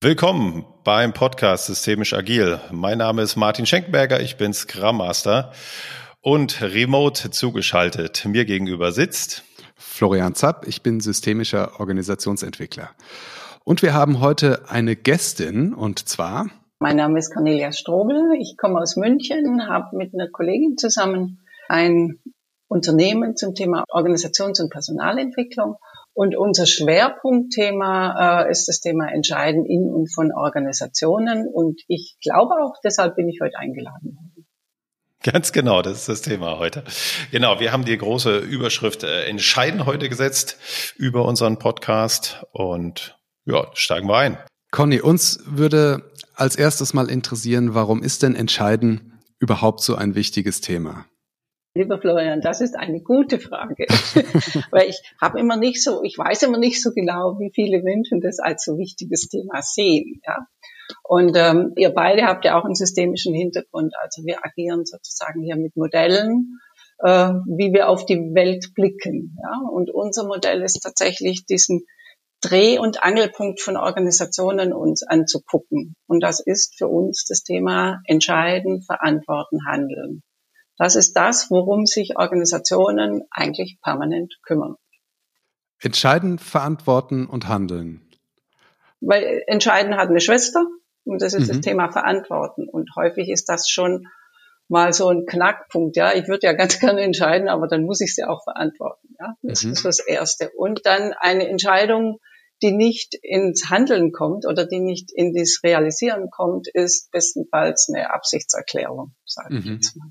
Willkommen beim Podcast Systemisch Agil. Mein Name ist Martin Schenkberger, ich bin Scrum Master und remote zugeschaltet. Mir gegenüber sitzt Florian Zapp, ich bin systemischer Organisationsentwickler. Und wir haben heute eine Gästin und zwar mein Name ist Cornelia Strobel, ich komme aus München, habe mit einer Kollegin zusammen ein Unternehmen zum Thema Organisations- und Personalentwicklung und unser Schwerpunktthema äh, ist das Thema Entscheiden in und von Organisationen. Und ich glaube auch, deshalb bin ich heute eingeladen worden. Ganz genau, das ist das Thema heute. Genau, wir haben die große Überschrift äh, Entscheiden heute gesetzt über unseren Podcast und ja, steigen wir ein. Conny, uns würde als erstes mal interessieren, warum ist denn Entscheiden überhaupt so ein wichtiges Thema? Lieber Florian, das ist eine gute Frage, weil ich habe immer nicht so, ich weiß immer nicht so genau, wie viele Menschen das als so wichtiges Thema sehen. Ja? Und ähm, ihr beide habt ja auch einen systemischen Hintergrund, also wir agieren sozusagen hier mit Modellen, äh, wie wir auf die Welt blicken. Ja? Und unser Modell ist tatsächlich diesen Dreh- und Angelpunkt von Organisationen uns anzugucken. Und das ist für uns das Thema Entscheiden, Verantworten, Handeln. Das ist das, worum sich Organisationen eigentlich permanent kümmern. Entscheiden, verantworten und handeln. Weil Entscheiden hat eine Schwester und das ist mhm. das Thema Verantworten. Und häufig ist das schon mal so ein Knackpunkt. Ja, ich würde ja ganz gerne entscheiden, aber dann muss ich sie auch verantworten. Ja, das mhm. ist das Erste. Und dann eine Entscheidung, die nicht ins Handeln kommt oder die nicht in das Realisieren kommt, ist bestenfalls eine Absichtserklärung, sage ich mhm. jetzt mal.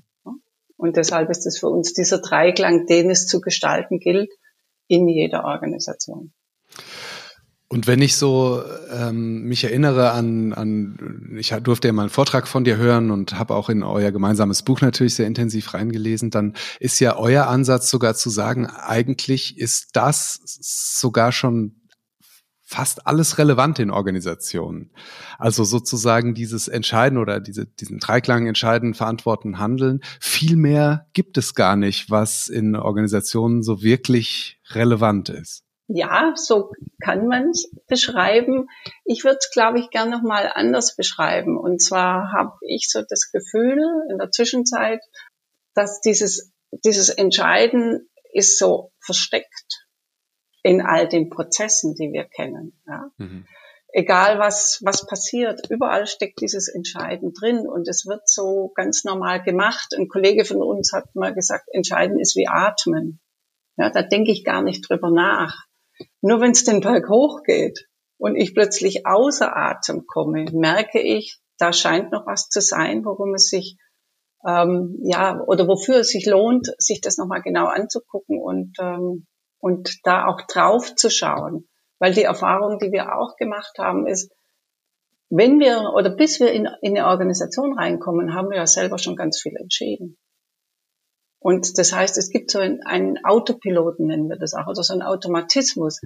Und deshalb ist es für uns dieser Dreiklang, den es zu gestalten gilt in jeder Organisation. Und wenn ich so ähm, mich erinnere an, an, ich durfte ja mal einen Vortrag von dir hören und habe auch in euer gemeinsames Buch natürlich sehr intensiv reingelesen, dann ist ja euer Ansatz sogar zu sagen, eigentlich ist das sogar schon fast alles relevant in Organisationen. Also sozusagen dieses Entscheiden oder diese, diesen Dreiklang Entscheiden, Verantworten, Handeln. Viel mehr gibt es gar nicht, was in Organisationen so wirklich relevant ist. Ja, so kann man es beschreiben. Ich würde es, glaube ich, gern nochmal anders beschreiben. Und zwar habe ich so das Gefühl in der Zwischenzeit, dass dieses, dieses Entscheiden ist so versteckt in all den Prozessen, die wir kennen. Ja. Mhm. Egal was, was passiert, überall steckt dieses Entscheiden drin und es wird so ganz normal gemacht. Ein Kollege von uns hat mal gesagt, Entscheiden ist wie Atmen. Ja, da denke ich gar nicht drüber nach. Nur wenn es den Berg hochgeht und ich plötzlich außer Atem komme, merke ich, da scheint noch was zu sein, worum es sich ähm, ja oder wofür es sich lohnt, sich das nochmal genau anzugucken und ähm, und da auch drauf zu schauen. Weil die Erfahrung, die wir auch gemacht haben, ist, wenn wir oder bis wir in, in eine Organisation reinkommen, haben wir ja selber schon ganz viel entschieden. Und das heißt, es gibt so einen, Autopiloten, nennen wir das auch, oder so einen Automatismus,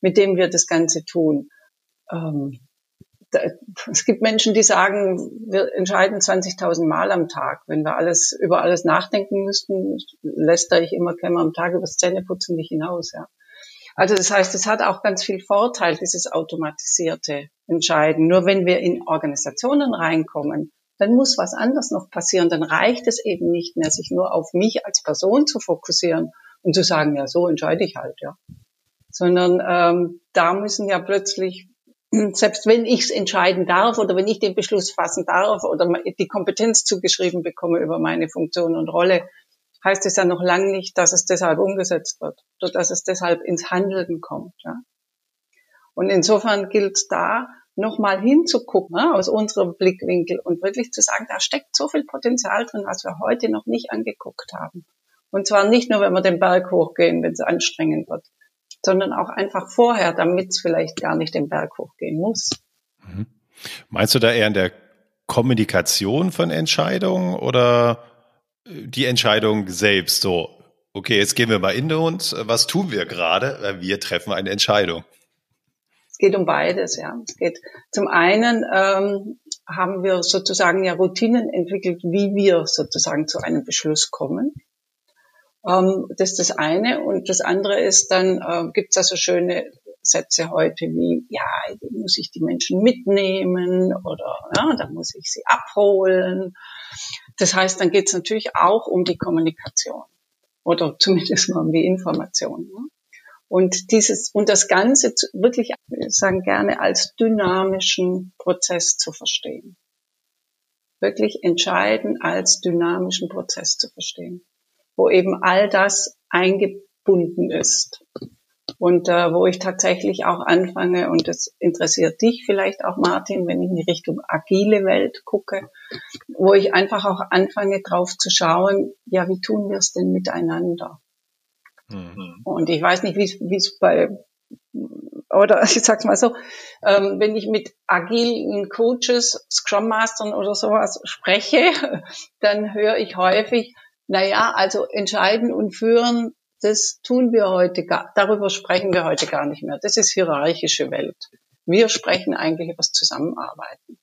mit dem wir das Ganze tun. Ähm, es gibt Menschen, die sagen, wir entscheiden 20.000 Mal am Tag. Wenn wir alles über alles nachdenken müssten, lästere ich immer käme am Tag über Zähneputzen nicht hinaus. Ja. Also das heißt, es hat auch ganz viel Vorteil, dieses automatisierte Entscheiden. Nur wenn wir in Organisationen reinkommen, dann muss was anderes noch passieren. Dann reicht es eben nicht mehr, sich nur auf mich als Person zu fokussieren und zu sagen, ja, so entscheide ich halt, ja. Sondern ähm, da müssen ja plötzlich selbst wenn ich es entscheiden darf oder wenn ich den Beschluss fassen darf oder die Kompetenz zugeschrieben bekomme über meine Funktion und Rolle, heißt es ja noch lange nicht, dass es deshalb umgesetzt wird oder dass es deshalb ins Handeln kommt. Ja? Und insofern gilt da nochmal hinzugucken ne, aus unserem Blickwinkel und wirklich zu sagen, da steckt so viel Potenzial drin, was wir heute noch nicht angeguckt haben. Und zwar nicht nur, wenn wir den Berg hochgehen, wenn es anstrengend wird, sondern auch einfach vorher, damit es vielleicht gar nicht den Berg hochgehen muss. Mhm. Meinst du da eher in der Kommunikation von Entscheidungen oder äh, die Entscheidung selbst so? Okay, jetzt gehen wir mal in uns. Was tun wir gerade? Wir treffen eine Entscheidung. Es geht um beides, ja. Es geht zum einen ähm, haben wir sozusagen ja Routinen entwickelt, wie wir sozusagen zu einem Beschluss kommen. Ähm, das ist das eine. Und das andere ist dann, äh, gibt es also schöne Sätze heute wie, ja, muss ich die Menschen mitnehmen oder ja, da muss ich sie abholen. Das heißt, dann geht es natürlich auch um die Kommunikation oder zumindest mal um die Information. Ne? Und dieses, und das Ganze wirklich, sagen gerne, als dynamischen Prozess zu verstehen. Wirklich entscheiden als dynamischen Prozess zu verstehen. Wo eben all das eingebunden ist. Und äh, wo ich tatsächlich auch anfange, und das interessiert dich vielleicht auch, Martin, wenn ich in die Richtung agile Welt gucke, wo ich einfach auch anfange, drauf zu schauen, ja, wie tun wir es denn miteinander? Mhm. Und ich weiß nicht, wie es bei, oder ich sag's mal so, ähm, wenn ich mit agilen Coaches, Scrum Mastern oder sowas spreche, dann höre ich häufig, naja, also entscheiden und führen, das tun wir heute gar, darüber sprechen wir heute gar nicht mehr. Das ist hierarchische Welt. Wir sprechen eigentlich über das Zusammenarbeiten.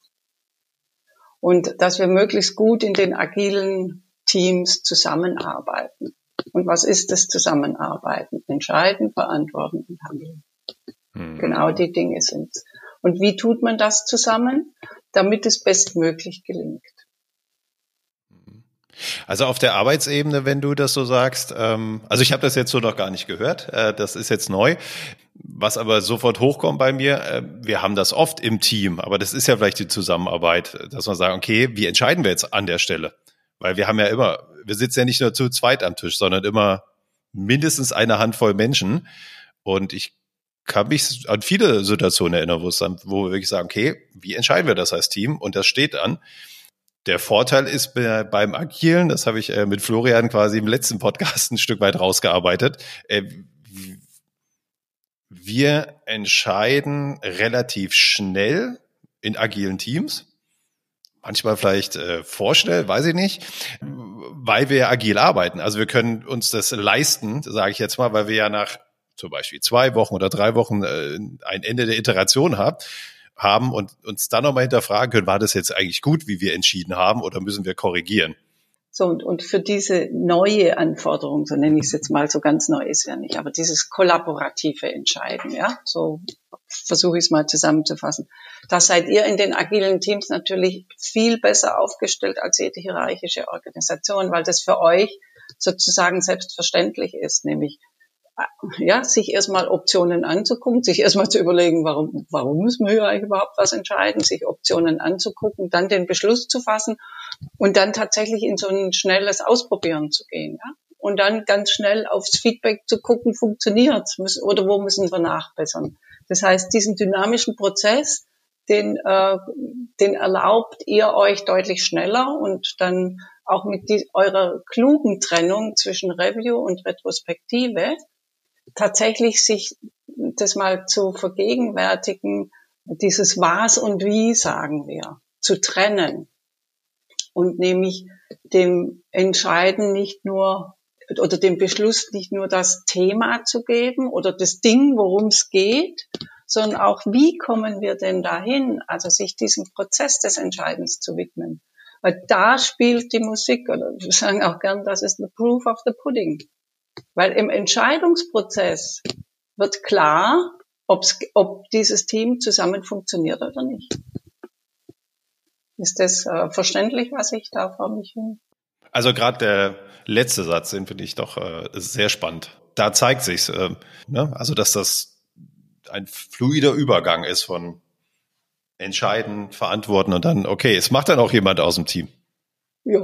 Und dass wir möglichst gut in den agilen Teams zusammenarbeiten. Und was ist das Zusammenarbeiten? Entscheiden, verantworten und handeln. Mhm. Genau die Dinge sind's. Und wie tut man das zusammen, damit es bestmöglich gelingt? Also auf der Arbeitsebene, wenn du das so sagst, ähm, also ich habe das jetzt so noch gar nicht gehört, äh, das ist jetzt neu. Was aber sofort hochkommt bei mir, äh, wir haben das oft im Team, aber das ist ja vielleicht die Zusammenarbeit, dass man sagt, okay, wie entscheiden wir jetzt an der Stelle? Weil wir haben ja immer, wir sitzen ja nicht nur zu zweit am Tisch, sondern immer mindestens eine Handvoll Menschen. Und ich kann mich an viele Situationen erinnern, wo, es dann, wo wir wirklich sagen, okay, wie entscheiden wir das als Team? Und das steht an. Der Vorteil ist beim Agilen, das habe ich äh, mit Florian quasi im letzten Podcast ein Stück weit rausgearbeitet. Äh, wir entscheiden relativ schnell in agilen Teams manchmal vielleicht äh, vorschnell, weiß ich nicht, weil wir agil arbeiten. Also wir können uns das leisten, sage ich jetzt mal, weil wir ja nach zum Beispiel zwei Wochen oder drei Wochen äh, ein Ende der Iteration haben haben und uns dann nochmal hinterfragen können, war das jetzt eigentlich gut, wie wir entschieden haben, oder müssen wir korrigieren? So, und, und für diese neue Anforderung, so nenne ich es jetzt mal, so ganz neu ist ja nicht, aber dieses kollaborative Entscheiden, ja, so versuche ich es mal zusammenzufassen. Da seid ihr in den agilen Teams natürlich viel besser aufgestellt als jede hierarchische Organisation, weil das für euch sozusagen selbstverständlich ist, nämlich ja, sich erstmal Optionen anzugucken, sich erstmal zu überlegen, warum, warum müssen wir hier eigentlich überhaupt was entscheiden, sich Optionen anzugucken, dann den Beschluss zu fassen und dann tatsächlich in so ein schnelles Ausprobieren zu gehen. Ja? Und dann ganz schnell aufs Feedback zu gucken, funktioniert oder wo müssen wir nachbessern. Das heißt, diesen dynamischen Prozess, den, äh, den erlaubt ihr euch deutlich schneller und dann auch mit die, eurer klugen Trennung zwischen Review und Retrospektive tatsächlich sich das mal zu vergegenwärtigen, dieses Was und Wie, sagen wir, zu trennen und nämlich dem Entscheiden nicht nur oder dem Beschluss nicht nur das Thema zu geben oder das Ding, worum es geht, sondern auch, wie kommen wir denn dahin, also sich diesem Prozess des Entscheidens zu widmen. Weil da spielt die Musik, oder wir sagen auch gern, das ist the proof of the pudding. Weil im Entscheidungsprozess wird klar, ob's, ob dieses Team zusammen funktioniert oder nicht. Ist das äh, verständlich, was ich da vor mich hin? Also gerade der letzte Satz, den finde ich doch äh, sehr spannend. Da zeigt sich's, äh, ne? also dass das ein fluider Übergang ist von entscheiden, verantworten und dann, okay, es macht dann auch jemand aus dem Team. Ja,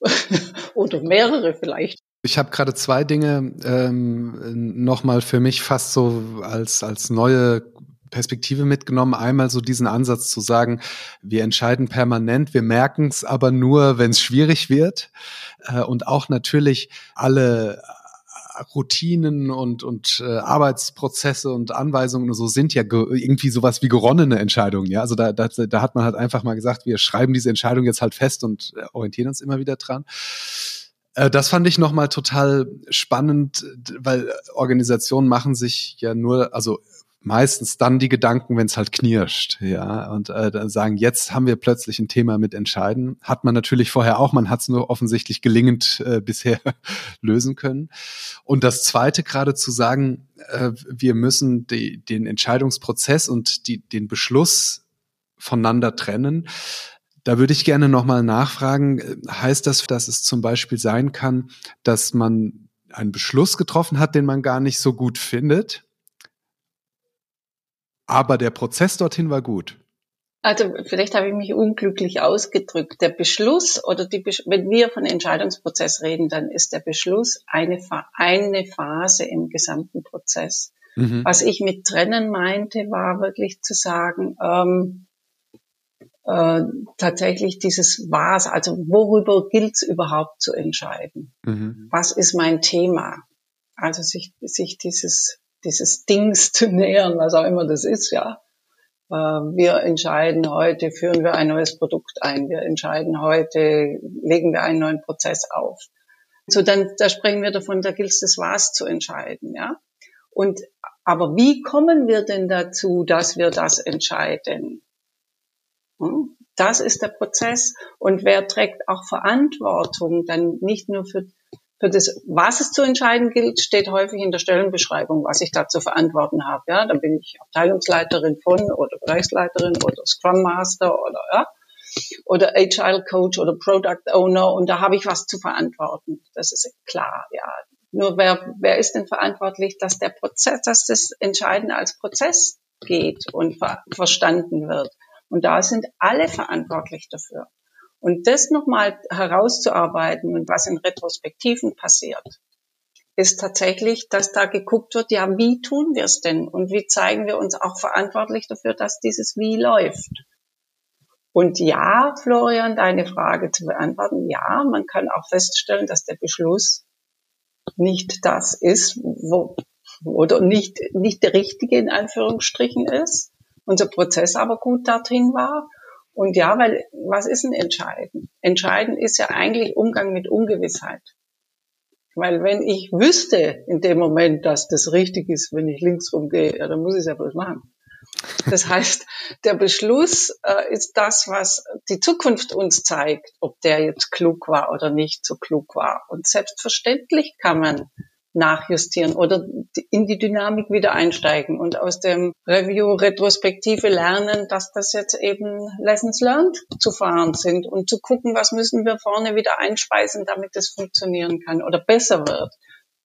oder mehrere vielleicht. Ich habe gerade zwei Dinge ähm, nochmal für mich fast so als, als neue Perspektive mitgenommen. Einmal so diesen Ansatz zu sagen, wir entscheiden permanent, wir merken es aber nur, wenn es schwierig wird. Äh, und auch natürlich alle Routinen und, und äh, Arbeitsprozesse und Anweisungen und so sind ja irgendwie sowas wie geronnene Entscheidungen. Ja, also da, da, da hat man halt einfach mal gesagt, wir schreiben diese Entscheidung jetzt halt fest und äh, orientieren uns immer wieder dran. Äh, das fand ich nochmal total spannend, weil Organisationen machen sich ja nur, also meistens dann die Gedanken, wenn es halt knirscht, ja, und äh, dann sagen, jetzt haben wir plötzlich ein Thema mit Entscheiden. Hat man natürlich vorher auch, man hat es nur offensichtlich gelingend äh, bisher lösen können. Und das Zweite gerade zu sagen, äh, wir müssen die, den Entscheidungsprozess und die, den Beschluss voneinander trennen. Da würde ich gerne nochmal nachfragen, heißt das, dass es zum Beispiel sein kann, dass man einen Beschluss getroffen hat, den man gar nicht so gut findet, aber der Prozess dorthin war gut. Also vielleicht habe ich mich unglücklich ausgedrückt. Der Beschluss oder die, wenn wir von Entscheidungsprozess reden, dann ist der Beschluss eine, eine Phase im gesamten Prozess. Mhm. Was ich mit trennen meinte, war wirklich zu sagen, ähm, äh, tatsächlich dieses Was, also worüber gilt es überhaupt zu entscheiden? Mhm. Was ist mein Thema? Also sich, sich dieses dieses Dings zu nähern, was auch immer das ist, ja. Äh, wir entscheiden heute, führen wir ein neues Produkt ein. Wir entscheiden heute, legen wir einen neuen Prozess auf. So, dann, da sprechen wir davon, da gilt es das Was zu entscheiden, ja. Und, aber wie kommen wir denn dazu, dass wir das entscheiden? Hm? Das ist der Prozess. Und wer trägt auch Verantwortung, dann nicht nur für für das, was es zu entscheiden gilt, steht häufig in der Stellenbeschreibung, was ich da zu verantworten habe. Ja, da bin ich Abteilungsleiterin von oder Bereichsleiterin oder Scrum Master oder ja, oder Agile Coach oder Product Owner und da habe ich was zu verantworten. Das ist klar. Ja, nur wer wer ist denn verantwortlich, dass der Prozess, dass das Entscheiden als Prozess geht und ver verstanden wird? Und da sind alle verantwortlich dafür. Und das nochmal herauszuarbeiten und was in Retrospektiven passiert, ist tatsächlich, dass da geguckt wird, ja, wie tun wir es denn? Und wie zeigen wir uns auch verantwortlich dafür, dass dieses Wie läuft? Und ja, Florian, deine Frage zu beantworten, ja, man kann auch feststellen, dass der Beschluss nicht das ist, wo, oder nicht, nicht der richtige in Anführungsstrichen ist, unser Prozess aber gut dorthin war und ja, weil was ist denn entscheiden? Entscheiden ist ja eigentlich Umgang mit Ungewissheit. Weil wenn ich wüsste in dem Moment, dass das richtig ist, wenn ich links rumgehe, ja, dann muss ich es ja bloß machen. Das heißt, der Beschluss äh, ist das, was die Zukunft uns zeigt, ob der jetzt klug war oder nicht so klug war. Und selbstverständlich kann man nachjustieren oder in die Dynamik wieder einsteigen und aus dem Review Retrospektive lernen, dass das jetzt eben Lessons learned zu fahren sind und zu gucken, was müssen wir vorne wieder einspeisen, damit es funktionieren kann oder besser wird.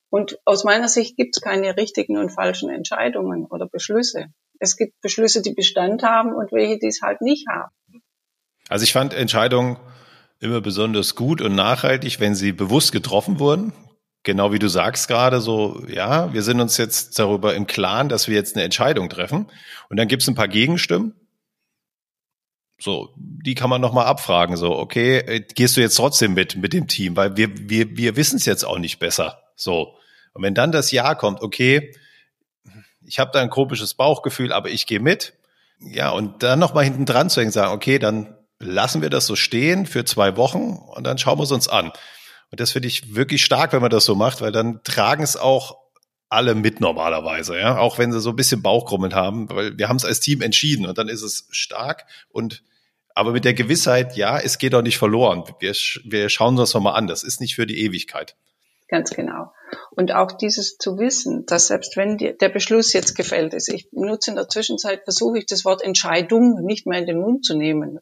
Und aus meiner Sicht gibt es keine richtigen und falschen Entscheidungen oder Beschlüsse. Es gibt Beschlüsse, die Bestand haben und welche, die es halt nicht haben. Also ich fand Entscheidungen immer besonders gut und nachhaltig, wenn sie bewusst getroffen wurden genau wie du sagst gerade, so, ja, wir sind uns jetzt darüber im Klaren, dass wir jetzt eine Entscheidung treffen. Und dann gibt es ein paar Gegenstimmen. So, die kann man nochmal abfragen. So, okay, äh, gehst du jetzt trotzdem mit, mit dem Team? Weil wir, wir, wir wissen es jetzt auch nicht besser. So. Und wenn dann das Ja kommt, okay, ich habe da ein komisches Bauchgefühl, aber ich gehe mit. Ja, und dann nochmal hinten dran zu hängen, sagen, okay, dann lassen wir das so stehen für zwei Wochen und dann schauen wir es uns an. Und das finde ich wirklich stark, wenn man das so macht, weil dann tragen es auch alle mit normalerweise, ja, auch wenn sie so ein bisschen Bauchkrummeln haben, weil wir haben es als Team entschieden und dann ist es stark und aber mit der Gewissheit, ja, es geht auch nicht verloren. Wir, wir schauen uns das nochmal an. Das ist nicht für die Ewigkeit. Ganz genau. Und auch dieses zu wissen, dass selbst wenn die, der Beschluss jetzt gefällt ist, ich nutze in der Zwischenzeit, versuche ich das Wort Entscheidung nicht mehr in den Mund zu nehmen,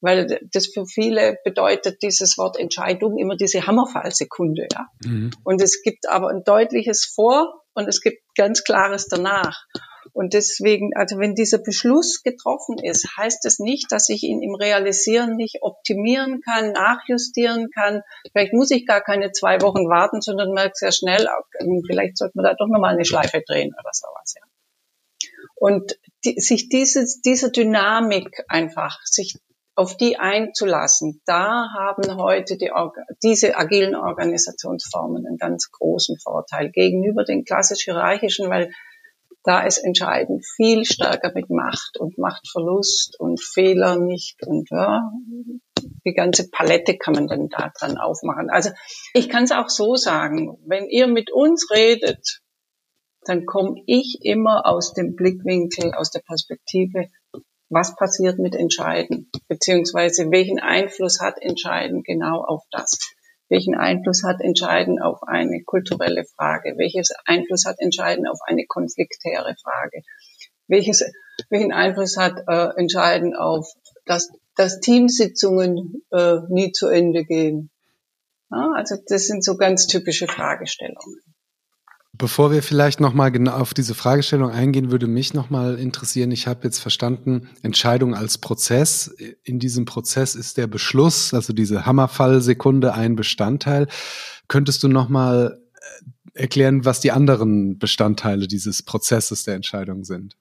weil das für viele bedeutet dieses Wort Entscheidung immer diese Hammerfallsekunde. Ja? Mhm. Und es gibt aber ein deutliches Vor und es gibt ganz klares danach. Und deswegen, also wenn dieser Beschluss getroffen ist, heißt es das nicht, dass ich ihn im Realisieren nicht optimieren kann, nachjustieren kann. Vielleicht muss ich gar keine zwei Wochen warten, sondern merke sehr schnell, vielleicht sollte man da doch nochmal eine Schleife drehen oder sowas. Ja. Und die, sich diese, diese Dynamik einfach, sich auf die einzulassen, da haben heute die, diese agilen Organisationsformen einen ganz großen Vorteil gegenüber den klassisch hierarchischen, weil da ist entscheidend viel stärker mit Macht und Machtverlust und Fehler nicht und ja, die ganze Palette kann man dann da dran aufmachen. Also ich kann es auch so sagen, wenn ihr mit uns redet, dann komme ich immer aus dem Blickwinkel, aus der Perspektive, was passiert mit Entscheiden, beziehungsweise welchen Einfluss hat Entscheiden genau auf das. Welchen Einfluss hat Entscheiden auf eine kulturelle Frage? Welches Einfluss hat Entscheiden auf eine konfliktäre Frage? Welches, welchen Einfluss hat äh, Entscheiden auf, dass, dass Teamsitzungen äh, nie zu Ende gehen? Ja, also das sind so ganz typische Fragestellungen. Bevor wir vielleicht nochmal genau auf diese Fragestellung eingehen, würde mich nochmal interessieren, ich habe jetzt verstanden, Entscheidung als Prozess. In diesem Prozess ist der Beschluss, also diese Hammerfallsekunde, ein Bestandteil. Könntest du nochmal äh, erklären, was die anderen Bestandteile dieses Prozesses der Entscheidung sind?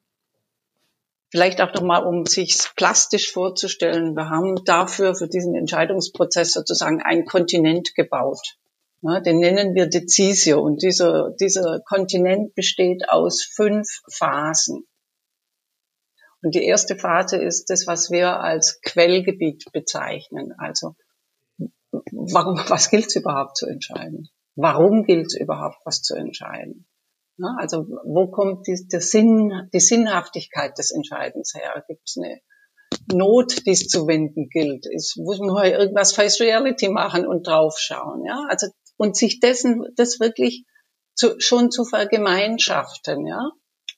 Vielleicht auch nochmal, um sich plastisch vorzustellen. Wir haben dafür, für diesen Entscheidungsprozess sozusagen einen Kontinent gebaut. Ja, den nennen wir Decisio und dieser, dieser Kontinent besteht aus fünf Phasen. Und die erste Phase ist das, was wir als Quellgebiet bezeichnen. Also warum, was gilt es überhaupt zu entscheiden? Warum gilt es überhaupt, was zu entscheiden? Ja, also wo kommt die, der Sinn, die Sinnhaftigkeit des Entscheidens her? Gibt es eine Not, die es zu wenden gilt? Ist, muss man irgendwas Face Reality machen und draufschauen? Ja, also und sich dessen, das wirklich zu, schon zu vergemeinschaften, ja.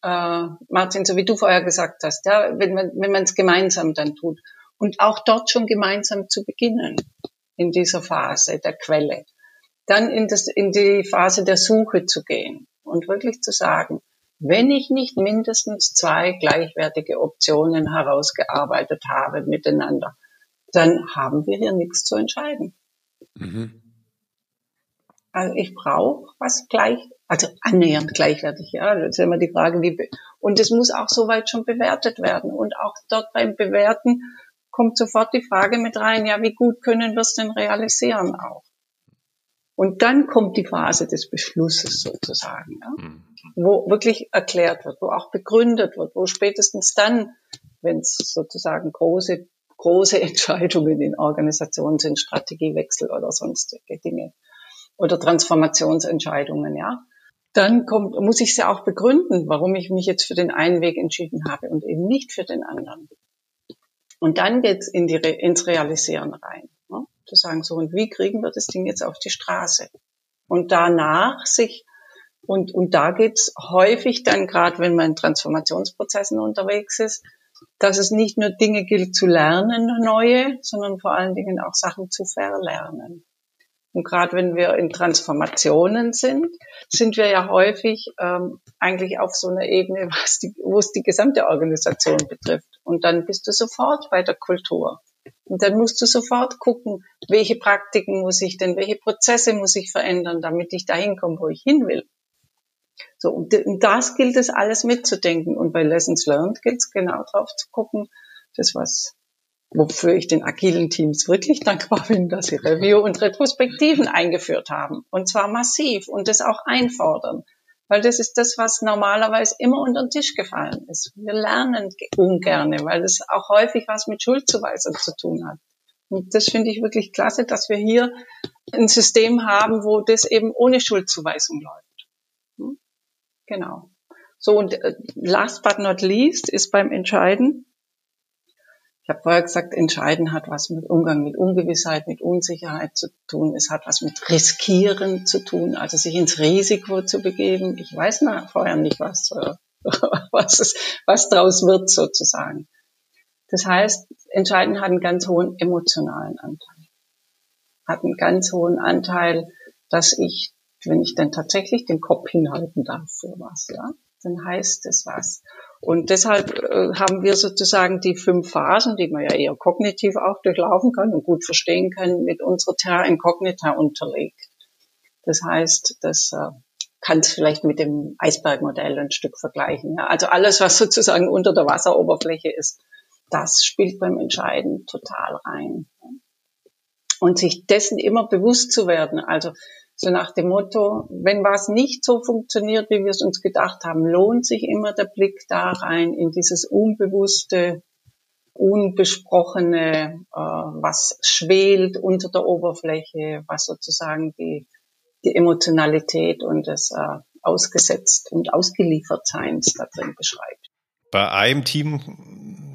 Äh, Martin, so wie du vorher gesagt hast, ja, wenn man wenn man es gemeinsam dann tut und auch dort schon gemeinsam zu beginnen in dieser Phase der Quelle, dann in das in die Phase der Suche zu gehen und wirklich zu sagen, wenn ich nicht mindestens zwei gleichwertige Optionen herausgearbeitet habe miteinander, dann haben wir hier nichts zu entscheiden. Mhm. Also ich brauche was gleich, also annähernd gleichwertig, ja. Das ist immer die Frage, wie, und es muss auch soweit schon bewertet werden. Und auch dort beim Bewerten kommt sofort die Frage mit rein, ja, wie gut können wir es denn realisieren auch? Und dann kommt die Phase des Beschlusses sozusagen, ja, mhm. wo wirklich erklärt wird, wo auch begründet wird, wo spätestens dann, wenn es sozusagen große, große Entscheidungen in Organisationen sind, Strategiewechsel oder sonstige Dinge, oder Transformationsentscheidungen, ja. Dann kommt, muss ich sie auch begründen, warum ich mich jetzt für den einen Weg entschieden habe und eben nicht für den anderen. Und dann geht's in die, ins Realisieren rein. Ne? Zu sagen, so, und wie kriegen wir das Ding jetzt auf die Straße? Und danach sich, und, und da geht's häufig dann, gerade wenn man in Transformationsprozessen unterwegs ist, dass es nicht nur Dinge gilt zu lernen, neue, sondern vor allen Dingen auch Sachen zu verlernen. Und gerade wenn wir in Transformationen sind, sind wir ja häufig ähm, eigentlich auf so einer Ebene, was die, wo es die gesamte Organisation betrifft. Und dann bist du sofort bei der Kultur. Und dann musst du sofort gucken, welche Praktiken muss ich denn, welche Prozesse muss ich verändern, damit ich dahin komme, wo ich hin will. So, und das gilt es alles mitzudenken. Und bei Lessons Learned gilt es genau drauf zu gucken, das was wofür ich den agilen Teams wirklich dankbar bin, dass sie Review und Retrospektiven eingeführt haben. Und zwar massiv und das auch einfordern. Weil das ist das, was normalerweise immer unter den Tisch gefallen ist. Wir lernen ungerne, weil das auch häufig was mit Schuldzuweisung zu tun hat. Und das finde ich wirklich klasse, dass wir hier ein System haben, wo das eben ohne Schuldzuweisung läuft. Hm? Genau. So, und äh, last but not least ist beim Entscheiden ich habe vorher gesagt, entscheiden hat was mit Umgang mit Ungewissheit, mit Unsicherheit zu tun. Es hat was mit Riskieren zu tun, also sich ins Risiko zu begeben. Ich weiß nach vorher nicht, was, äh, was, es, was draus wird sozusagen. Das heißt, entscheiden hat einen ganz hohen emotionalen Anteil. Hat einen ganz hohen Anteil, dass ich, wenn ich dann tatsächlich den Kopf hinhalten darf für was, ja, dann heißt es was. Und deshalb äh, haben wir sozusagen die fünf Phasen, die man ja eher kognitiv auch durchlaufen kann und gut verstehen kann, mit unserer Terra Incognita unterlegt. Das heißt, das äh, kann es vielleicht mit dem Eisbergmodell ein Stück vergleichen. Also alles, was sozusagen unter der Wasseroberfläche ist, das spielt beim Entscheiden total rein. Und sich dessen immer bewusst zu werden. Also so nach dem Motto, wenn was nicht so funktioniert, wie wir es uns gedacht haben, lohnt sich immer der Blick da rein in dieses unbewusste, unbesprochene, äh, was schwelt unter der Oberfläche, was sozusagen die, die Emotionalität und das, äh, ausgesetzt und ausgeliefert Seins da drin beschreibt. Bei einem Team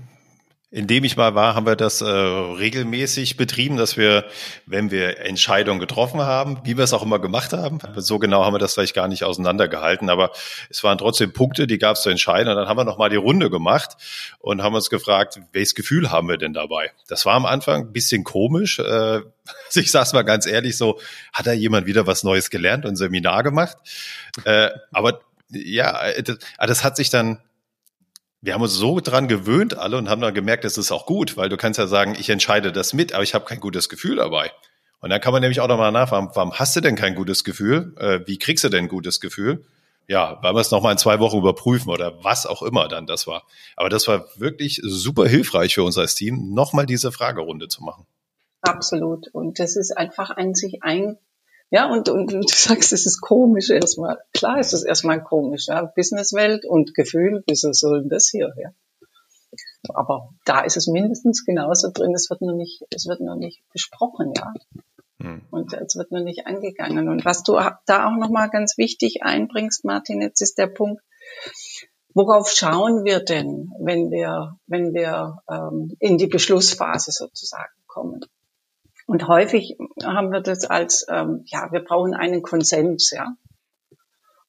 in dem ich mal war, haben wir das äh, regelmäßig betrieben, dass wir, wenn wir Entscheidungen getroffen haben, wie wir es auch immer gemacht haben, so genau haben wir das vielleicht gar nicht auseinandergehalten, aber es waren trotzdem Punkte, die gab es zu entscheiden. Und dann haben wir nochmal die Runde gemacht und haben uns gefragt, welches Gefühl haben wir denn dabei? Das war am Anfang ein bisschen komisch. Äh, ich sag's mal ganz ehrlich, so hat da jemand wieder was Neues gelernt und ein Seminar gemacht. Äh, aber ja, das, das hat sich dann wir haben uns so dran gewöhnt alle und haben dann gemerkt, das ist auch gut, weil du kannst ja sagen, ich entscheide das mit, aber ich habe kein gutes Gefühl dabei. Und dann kann man nämlich auch nochmal nachfragen, warum hast du denn kein gutes Gefühl? Äh, wie kriegst du denn ein gutes Gefühl? Ja, weil wir es nochmal in zwei Wochen überprüfen oder was auch immer dann das war. Aber das war wirklich super hilfreich für uns als Team, nochmal diese Fragerunde zu machen. Absolut. Und das ist einfach ein sich ein ja, und, und, und du sagst, es ist komisch erstmal. Klar ist es erstmal komisch, ja. Businesswelt und Gefühl, wieso soll denn das hier, ja? Aber da ist es mindestens genauso drin, es wird nur nicht, es wird nur nicht besprochen, ja. Hm. Und es wird nur nicht angegangen. Und was du da auch nochmal ganz wichtig einbringst, Martin, jetzt ist der Punkt, worauf schauen wir denn, wenn wir, wenn wir ähm, in die Beschlussphase sozusagen kommen? Und häufig haben wir das als, ähm, ja, wir brauchen einen Konsens, ja.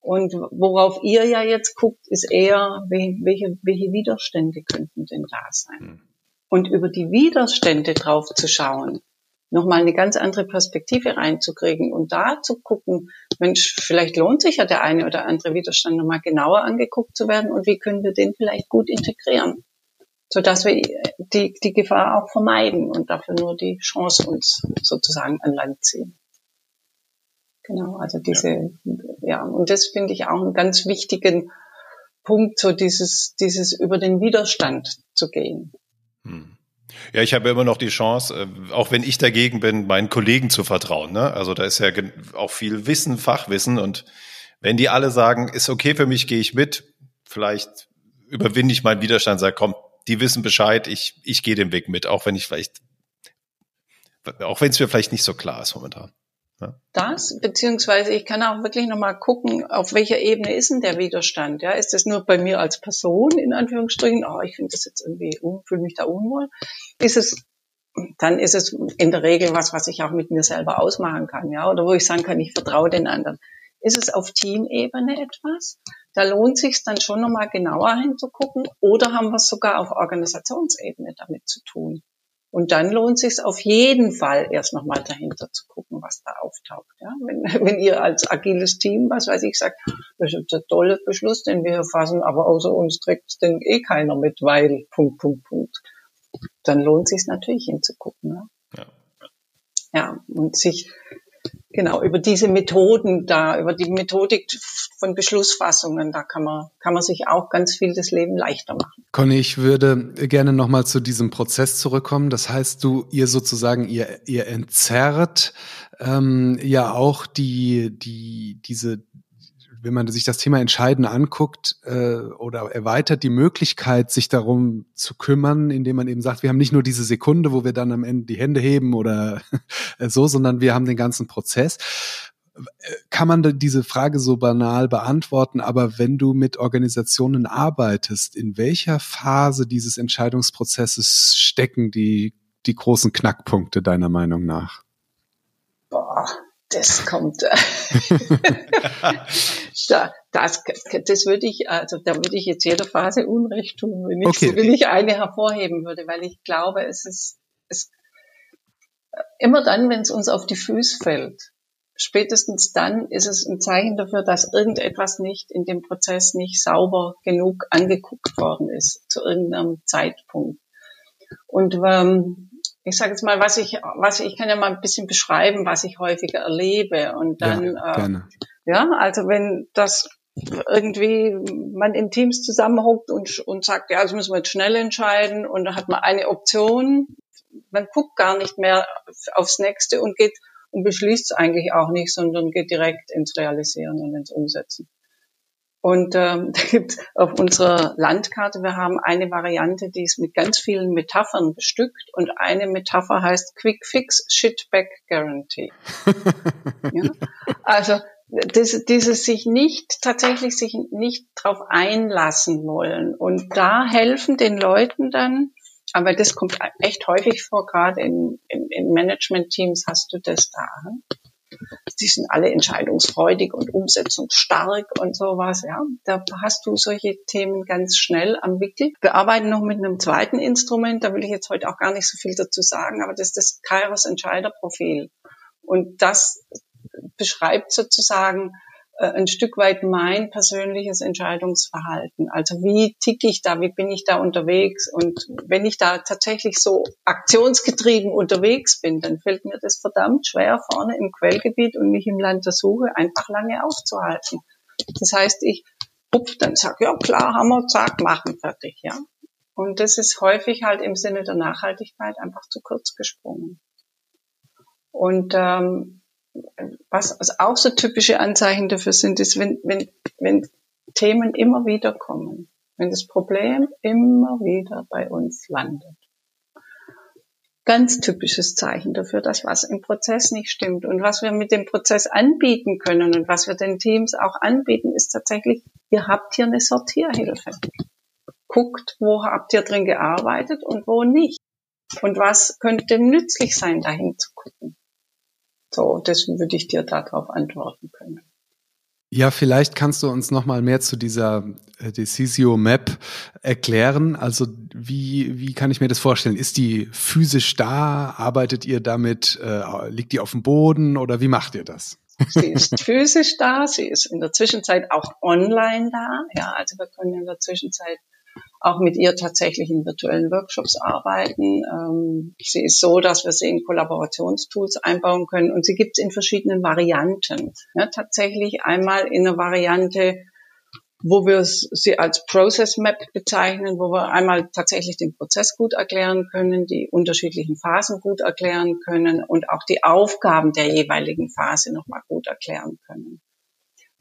Und worauf ihr ja jetzt guckt, ist eher, welche, welche Widerstände könnten denn da sein? Hm. Und über die Widerstände drauf zu schauen, nochmal eine ganz andere Perspektive reinzukriegen und da zu gucken, Mensch, vielleicht lohnt sich ja der eine oder andere Widerstand nochmal genauer angeguckt zu werden und wie können wir den vielleicht gut integrieren so dass wir die, die Gefahr auch vermeiden und dafür nur die Chance uns sozusagen an Land ziehen. Genau, also diese, ja, ja und das finde ich auch einen ganz wichtigen Punkt, so dieses, dieses über den Widerstand zu gehen. Hm. Ja, ich habe immer noch die Chance, äh, auch wenn ich dagegen bin, meinen Kollegen zu vertrauen. Ne? Also da ist ja auch viel Wissen, Fachwissen und wenn die alle sagen, ist okay für mich, gehe ich mit, vielleicht überwinde ich meinen Widerstand, sage, komm, die wissen Bescheid, ich, ich gehe den Weg mit, auch wenn ich vielleicht, auch wenn es mir vielleicht nicht so klar ist momentan. Das, beziehungsweise ich kann auch wirklich nochmal gucken, auf welcher Ebene ist denn der Widerstand? Ja, ist das nur bei mir als Person, in Anführungsstrichen, oh, ich finde das jetzt irgendwie, fühle mich da unwohl? Ist es, dann ist es in der Regel was, was ich auch mit mir selber ausmachen kann, ja, oder wo ich sagen kann, ich vertraue den anderen. Ist es auf Teamebene etwas? Da lohnt sich dann schon nochmal genauer hinzugucken. Oder haben wir es sogar auf Organisationsebene damit zu tun? Und dann lohnt sich auf jeden Fall erst nochmal dahinter zu gucken, was da auftaucht. Ja? Wenn, wenn ihr als agiles Team, was weiß ich, sagt, das ist ein toller Beschluss, den wir hier fassen, aber außer uns trägt den eh keiner mit, weil, Punkt, Punkt, Punkt. Dann lohnt sich natürlich hinzugucken. Ja? ja. Ja, und sich genau, über diese Methoden da, über die Methodik von Beschlussfassungen, da kann man, kann man sich auch ganz viel das Leben leichter machen. Conny, ich würde gerne nochmal zu diesem Prozess zurückkommen. Das heißt, du, ihr sozusagen, ihr, ihr entzerrt ähm, ja auch die, die, diese, wenn man sich das Thema Entscheiden anguckt äh, oder erweitert die Möglichkeit, sich darum zu kümmern, indem man eben sagt, wir haben nicht nur diese Sekunde, wo wir dann am Ende die Hände heben oder so, sondern wir haben den ganzen Prozess. Kann man diese Frage so banal beantworten, aber wenn du mit Organisationen arbeitest, in welcher Phase dieses Entscheidungsprozesses stecken die, die großen Knackpunkte deiner Meinung nach? Boah, das kommt. da, das, das würde ich, also da würde ich jetzt jeder Phase Unrecht tun, wenn ich, okay. wenn ich eine hervorheben würde, weil ich glaube, es ist, es, immer dann, wenn es uns auf die Füße fällt, spätestens dann ist es ein Zeichen dafür, dass irgendetwas nicht in dem Prozess nicht sauber genug angeguckt worden ist zu irgendeinem Zeitpunkt. Und ähm, ich sage jetzt mal, was ich, was ich kann ja mal ein bisschen beschreiben, was ich häufiger erlebe. Und dann, ja, äh, ja also wenn das irgendwie man in Teams zusammenhockt und, und sagt, ja, das müssen wir jetzt schnell entscheiden und dann hat man eine Option, man guckt gar nicht mehr aufs nächste und geht und beschließt es eigentlich auch nicht, sondern geht direkt ins Realisieren und ins Umsetzen. Und ähm, da gibt auf unserer Landkarte, wir haben eine Variante, die ist mit ganz vielen Metaphern bestückt und eine Metapher heißt Quick Fix Shitback Guarantee. ja? Also das, dieses sich nicht, tatsächlich sich nicht drauf einlassen wollen. Und da helfen den Leuten dann, aber das kommt echt häufig vor, gerade in, in, in Management-Teams hast du das da. Die sind alle entscheidungsfreudig und umsetzungsstark und sowas, ja. Da hast du solche Themen ganz schnell am Wickel. Wir arbeiten noch mit einem zweiten Instrument, da will ich jetzt heute auch gar nicht so viel dazu sagen, aber das ist das Kairos Entscheiderprofil. Und das beschreibt sozusagen ein Stück weit mein persönliches Entscheidungsverhalten. Also wie ticke ich da, wie bin ich da unterwegs? Und wenn ich da tatsächlich so aktionsgetrieben unterwegs bin, dann fällt mir das verdammt schwer, vorne im Quellgebiet und mich im Land der Suche einfach lange aufzuhalten. Das heißt, ich up, dann sag ja klar, wir, zack, machen, fertig, ja. Und das ist häufig halt im Sinne der Nachhaltigkeit einfach zu kurz gesprungen. Und ähm, was auch so typische Anzeichen dafür sind, ist, wenn, wenn, wenn Themen immer wieder kommen, wenn das Problem immer wieder bei uns landet. Ganz typisches Zeichen dafür, dass was im Prozess nicht stimmt. Und was wir mit dem Prozess anbieten können und was wir den Teams auch anbieten, ist tatsächlich, ihr habt hier eine Sortierhilfe. Guckt, wo habt ihr drin gearbeitet und wo nicht. Und was könnte nützlich sein, dahin zu gucken. So, das würde ich dir darauf antworten können. Ja, vielleicht kannst du uns noch mal mehr zu dieser äh, Decisio Map erklären. Also wie, wie kann ich mir das vorstellen? Ist die physisch da? Arbeitet ihr damit? Äh, liegt die auf dem Boden oder wie macht ihr das? Sie ist physisch da, sie ist in der Zwischenzeit auch online da. Ja, also wir können in der Zwischenzeit auch mit ihr tatsächlich in virtuellen Workshops arbeiten. Ähm, sie ist so, dass wir sie in Kollaborationstools einbauen können und sie gibt es in verschiedenen Varianten. Ja, tatsächlich einmal in einer Variante, wo wir sie als Process Map bezeichnen, wo wir einmal tatsächlich den Prozess gut erklären können, die unterschiedlichen Phasen gut erklären können und auch die Aufgaben der jeweiligen Phase nochmal gut erklären können.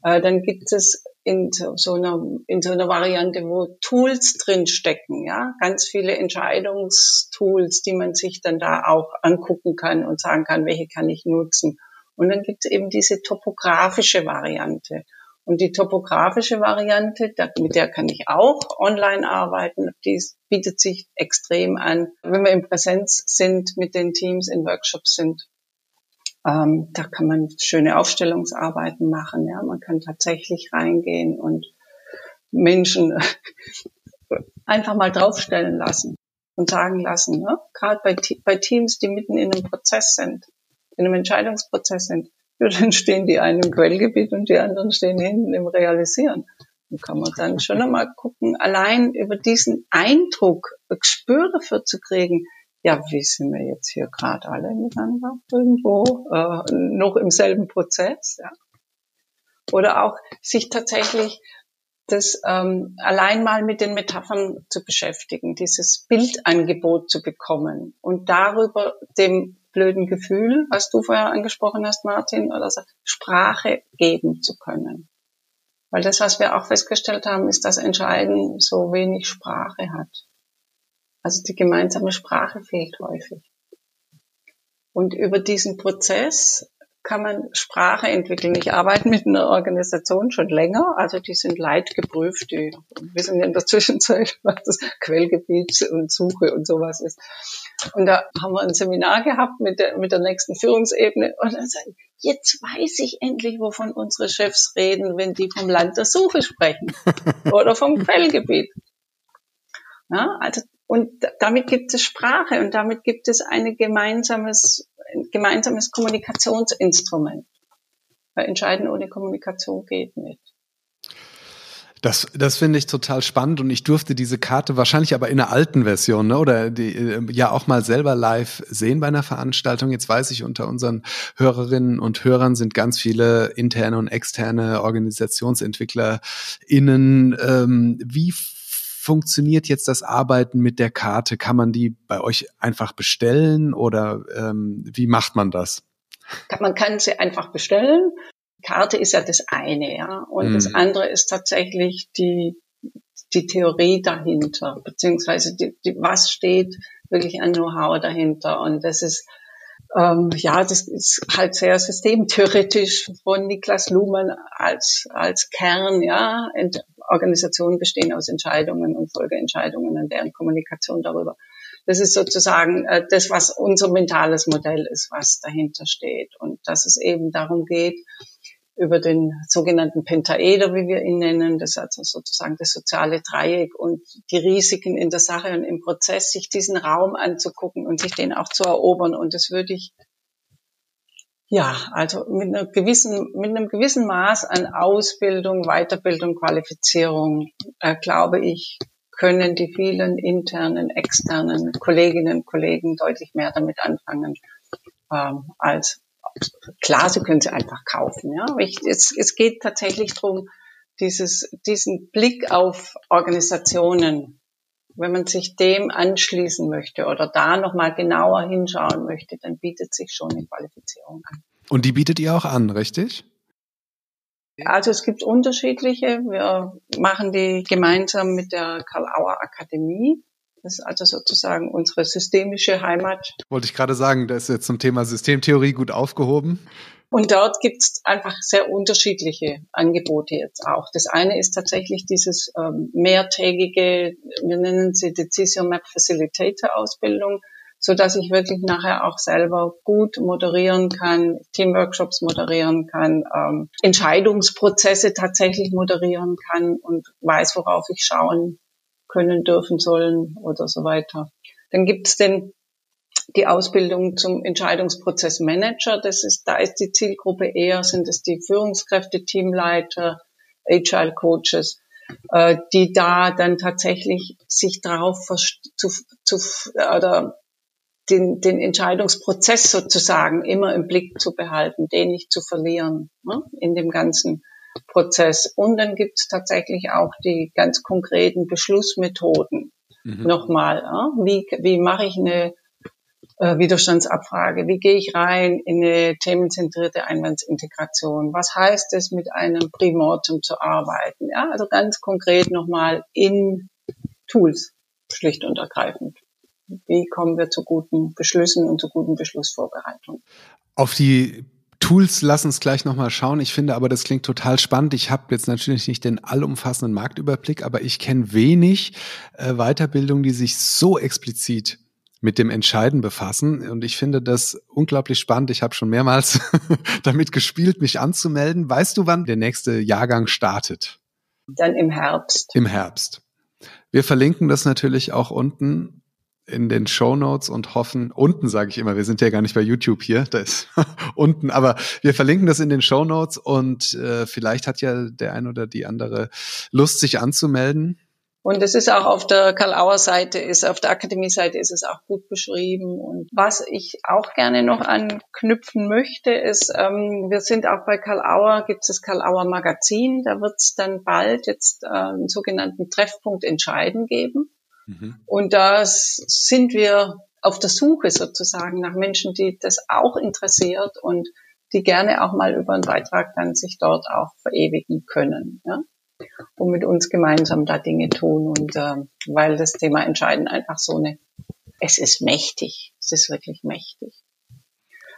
Äh, dann gibt es in so einer, in so einer Variante, wo Tools drin stecken, ja, ganz viele Entscheidungstools, die man sich dann da auch angucken kann und sagen kann, welche kann ich nutzen. Und dann gibt es eben diese topografische Variante. Und die topografische Variante, mit der kann ich auch online arbeiten. Die bietet sich extrem an, wenn wir in Präsenz sind, mit den Teams in Workshops sind. Ähm, da kann man schöne Aufstellungsarbeiten machen. Ja, man kann tatsächlich reingehen und Menschen einfach mal draufstellen lassen und sagen lassen. Ne? Gerade bei, bei Teams, die mitten in einem Prozess sind, in einem Entscheidungsprozess sind, ja, dann stehen die einen im Quellgebiet und die anderen stehen hinten im Realisieren. Da kann man dann schon einmal gucken, allein über diesen Eindruck ein Gespür dafür zu kriegen, ja, wie sind wir jetzt hier gerade alle miteinander irgendwo, äh, noch im selben Prozess, ja. Oder auch sich tatsächlich das ähm, allein mal mit den Metaphern zu beschäftigen, dieses Bildangebot zu bekommen und darüber dem blöden Gefühl, was du vorher angesprochen hast, Martin, oder so, Sprache geben zu können. Weil das, was wir auch festgestellt haben, ist, dass Entscheiden so wenig Sprache hat. Also die gemeinsame Sprache fehlt häufig. Und über diesen Prozess kann man Sprache entwickeln. Ich arbeite mit einer Organisation schon länger, also die sind leitgeprüft, die wissen in der Zwischenzeit, was das Quellgebiet und Suche und sowas ist. Und da haben wir ein Seminar gehabt mit der, mit der nächsten Führungsebene und dann sagen, jetzt weiß ich endlich, wovon unsere Chefs reden, wenn die vom Land der Suche sprechen oder vom Quellgebiet. Ja, also und damit gibt es Sprache und damit gibt es ein gemeinsames, ein gemeinsames Kommunikationsinstrument. Weil Entscheiden ohne Kommunikation geht nicht. Das, das finde ich total spannend und ich durfte diese Karte wahrscheinlich aber in der alten Version ne, oder die, äh, ja auch mal selber live sehen bei einer Veranstaltung. Jetzt weiß ich, unter unseren Hörerinnen und Hörern sind ganz viele interne und externe OrganisationsentwicklerInnen. Ähm, wie funktioniert jetzt das Arbeiten mit der Karte? Kann man die bei euch einfach bestellen oder ähm, wie macht man das? Man kann sie einfach bestellen. Karte ist ja das eine, ja. Und mhm. das andere ist tatsächlich die, die Theorie dahinter, beziehungsweise die, die, was steht wirklich an Know-how dahinter. Und das ist ähm, ja, das ist halt sehr systemtheoretisch von Niklas Luhmann als, als Kern, ja. Ent Organisationen bestehen aus Entscheidungen und Folgeentscheidungen und deren Kommunikation darüber. Das ist sozusagen äh, das, was unser mentales Modell ist, was dahinter steht. Und dass es eben darum geht, über den sogenannten Pentaeder, wie wir ihn nennen, das ist also sozusagen das soziale Dreieck und die Risiken in der Sache und im Prozess, sich diesen Raum anzugucken und sich den auch zu erobern. Und das würde ich ja, also mit einer gewissen, mit einem gewissen Maß an Ausbildung, Weiterbildung, Qualifizierung, äh, glaube ich, können die vielen internen, externen Kolleginnen und Kollegen deutlich mehr damit anfangen ähm, als klar, sie können sie einfach kaufen. Ja, ich, es, es geht tatsächlich darum, dieses, diesen Blick auf Organisationen, wenn man sich dem anschließen möchte oder da nochmal genauer hinschauen möchte, dann bietet sich schon eine Qualifizierung an. Und die bietet ihr auch an, richtig? Also es gibt unterschiedliche. Wir machen die gemeinsam mit der Karl-Auer Akademie. Das ist also sozusagen unsere systemische Heimat. Wollte ich gerade sagen, da ist jetzt zum Thema Systemtheorie gut aufgehoben. Und dort gibt es einfach sehr unterschiedliche Angebote jetzt auch. Das eine ist tatsächlich dieses ähm, mehrtägige, wir nennen sie Decision Map Facilitator Ausbildung, so dass ich wirklich nachher auch selber gut moderieren kann, Teamworkshops moderieren kann, ähm, Entscheidungsprozesse tatsächlich moderieren kann und weiß, worauf ich schauen können, dürfen sollen oder so weiter. Dann gibt es den die Ausbildung zum Entscheidungsprozessmanager. Das ist, da ist die Zielgruppe eher, sind es die Führungskräfte, Teamleiter, Agile Coaches, äh, die da dann tatsächlich sich darauf zu, zu, oder den, den Entscheidungsprozess sozusagen immer im Blick zu behalten, den nicht zu verlieren ne, in dem ganzen Prozess. Und dann gibt es tatsächlich auch die ganz konkreten Beschlussmethoden. Mhm. Nochmal, wie, wie mache ich eine äh, Widerstandsabfrage, wie gehe ich rein in eine themenzentrierte Einwandsintegration, was heißt es, mit einem Primortem zu arbeiten. Ja? Also ganz konkret nochmal in Tools, schlicht und ergreifend. Wie kommen wir zu guten Beschlüssen und zu guten Beschlussvorbereitungen? Auf die Tools lass uns gleich nochmal schauen. Ich finde aber, das klingt total spannend. Ich habe jetzt natürlich nicht den allumfassenden Marktüberblick, aber ich kenne wenig äh, Weiterbildungen, die sich so explizit mit dem Entscheiden befassen. Und ich finde das unglaublich spannend. Ich habe schon mehrmals damit gespielt, mich anzumelden. Weißt du, wann der nächste Jahrgang startet? Dann im Herbst. Im Herbst. Wir verlinken das natürlich auch unten in den Show Notes und hoffen, unten sage ich immer, wir sind ja gar nicht bei YouTube hier, da ist unten, aber wir verlinken das in den Show Notes und äh, vielleicht hat ja der ein oder die andere Lust, sich anzumelden. Und es ist auch auf der Karl-Auer-Seite, ist auf der Akademie-Seite ist es auch gut beschrieben. Und was ich auch gerne noch anknüpfen möchte, ist, ähm, wir sind auch bei Karl Auer, gibt es das Karl Auer Magazin, da wird es dann bald jetzt äh, einen sogenannten Treffpunkt Entscheiden geben. Mhm. Und da sind wir auf der Suche sozusagen nach Menschen, die das auch interessiert und die gerne auch mal über einen Beitrag dann sich dort auch verewigen können. Ja? und mit uns gemeinsam da Dinge tun. Und äh, weil das Thema Entscheiden einfach so eine, es ist mächtig, es ist wirklich mächtig.